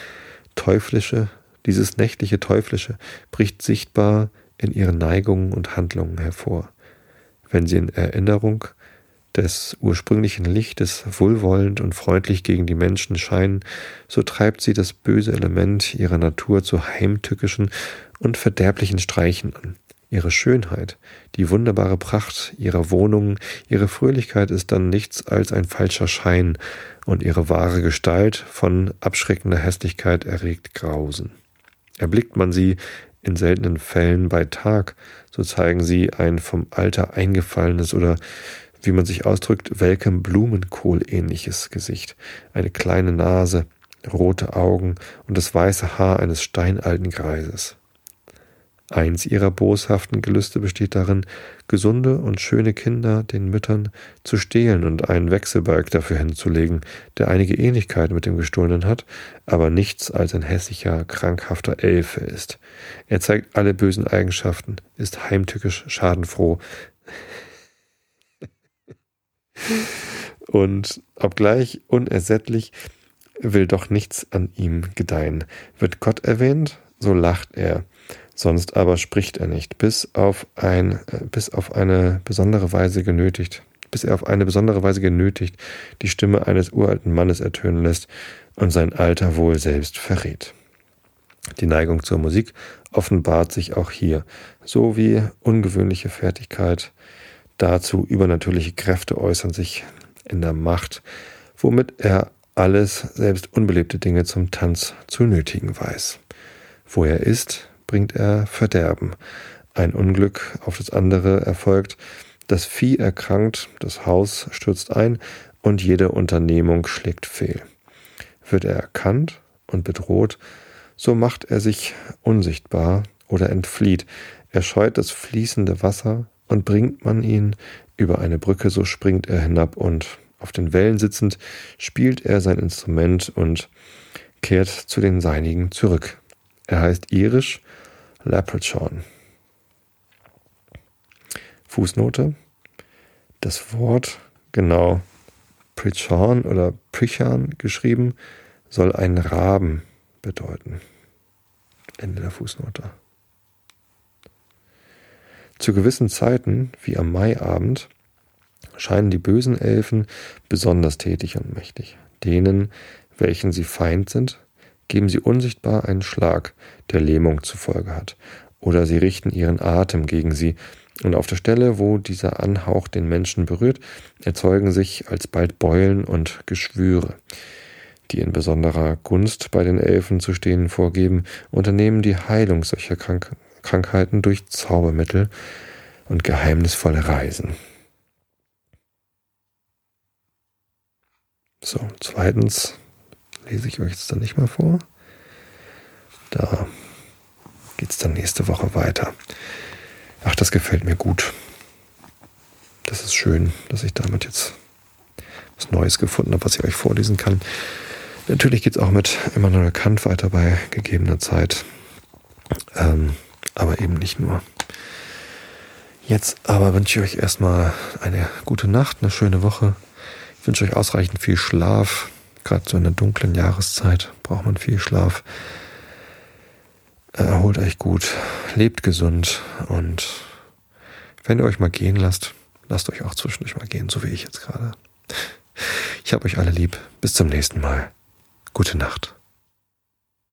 teuflische, dieses nächtliche Teuflische bricht sichtbar in ihren Neigungen und Handlungen hervor. Wenn sie in Erinnerung des ursprünglichen Lichtes wohlwollend und freundlich gegen die Menschen scheinen, so treibt sie das böse Element ihrer Natur zu heimtückischen und verderblichen Streichen an. Ihre Schönheit, die wunderbare Pracht ihrer Wohnungen, ihre Fröhlichkeit ist dann nichts als ein falscher Schein, und ihre wahre Gestalt von abschreckender Hässlichkeit erregt Grausen. Erblickt man sie in seltenen Fällen bei Tag, so zeigen sie ein vom Alter eingefallenes oder wie man sich ausdrückt, welkem Blumenkohl ähnliches Gesicht, eine kleine Nase, rote Augen und das weiße Haar eines steinalten Greises. Eins ihrer boshaften Gelüste besteht darin, gesunde und schöne Kinder den Müttern zu stehlen und einen Wechselbalg dafür hinzulegen, der einige Ähnlichkeit mit dem Gestohlenen hat, aber nichts als ein hässlicher, krankhafter Elfe ist. Er zeigt alle bösen Eigenschaften, ist heimtückisch, schadenfroh, und obgleich unersättlich will doch nichts an ihm gedeihen. Wird Gott erwähnt, so lacht er, sonst aber spricht er nicht, bis auf ein, äh, bis auf eine besondere Weise genötigt, bis er auf eine besondere Weise genötigt die Stimme eines uralten Mannes ertönen lässt und sein Alter wohl selbst verrät. Die Neigung zur Musik offenbart sich auch hier, so wie ungewöhnliche Fertigkeit. Dazu übernatürliche Kräfte äußern sich in der Macht, womit er alles, selbst unbelebte Dinge zum Tanz zu nötigen weiß. Wo er ist, bringt er Verderben. Ein Unglück auf das andere erfolgt, das Vieh erkrankt, das Haus stürzt ein und jede Unternehmung schlägt fehl. Wird er erkannt und bedroht, so macht er sich unsichtbar oder entflieht. Er scheut das fließende Wasser und bringt man ihn über eine Brücke, so springt er hinab und auf den Wellen sitzend, spielt er sein Instrument und kehrt zu den Seinigen zurück. Er heißt irisch Leprechaun. Fußnote. Das Wort, genau, Prichon oder Prichan geschrieben, soll einen Raben bedeuten. Ende der Fußnote. Zu gewissen Zeiten, wie am Maiabend, scheinen die bösen Elfen besonders tätig und mächtig. Denen, welchen sie Feind sind, geben sie unsichtbar einen Schlag, der Lähmung zur Folge hat, oder sie richten ihren Atem gegen sie, und auf der Stelle, wo dieser Anhauch den Menschen berührt, erzeugen sich alsbald Beulen und Geschwüre. Die in besonderer Gunst bei den Elfen zu stehen vorgeben, unternehmen die Heilung solcher Krank Krankheiten durch Zaubermittel und geheimnisvolle Reisen. So, zweitens lese ich euch jetzt dann nicht mehr vor. Da geht es dann nächste Woche weiter. Ach, das gefällt mir gut. Das ist schön, dass ich damit jetzt was Neues gefunden habe, was ich euch vorlesen kann. Natürlich geht es auch mit Immanuel Kant weiter bei gegebener Zeit. Ähm, aber eben nicht nur. Jetzt aber wünsche ich euch erstmal eine gute Nacht, eine schöne Woche. Ich wünsche euch ausreichend viel Schlaf. Gerade so in der dunklen Jahreszeit braucht man viel Schlaf. Erholt euch gut, lebt gesund und wenn ihr euch mal gehen lasst, lasst euch auch zwischendurch mal gehen, so wie ich jetzt gerade. Ich habe euch alle lieb. Bis zum nächsten Mal. Gute Nacht.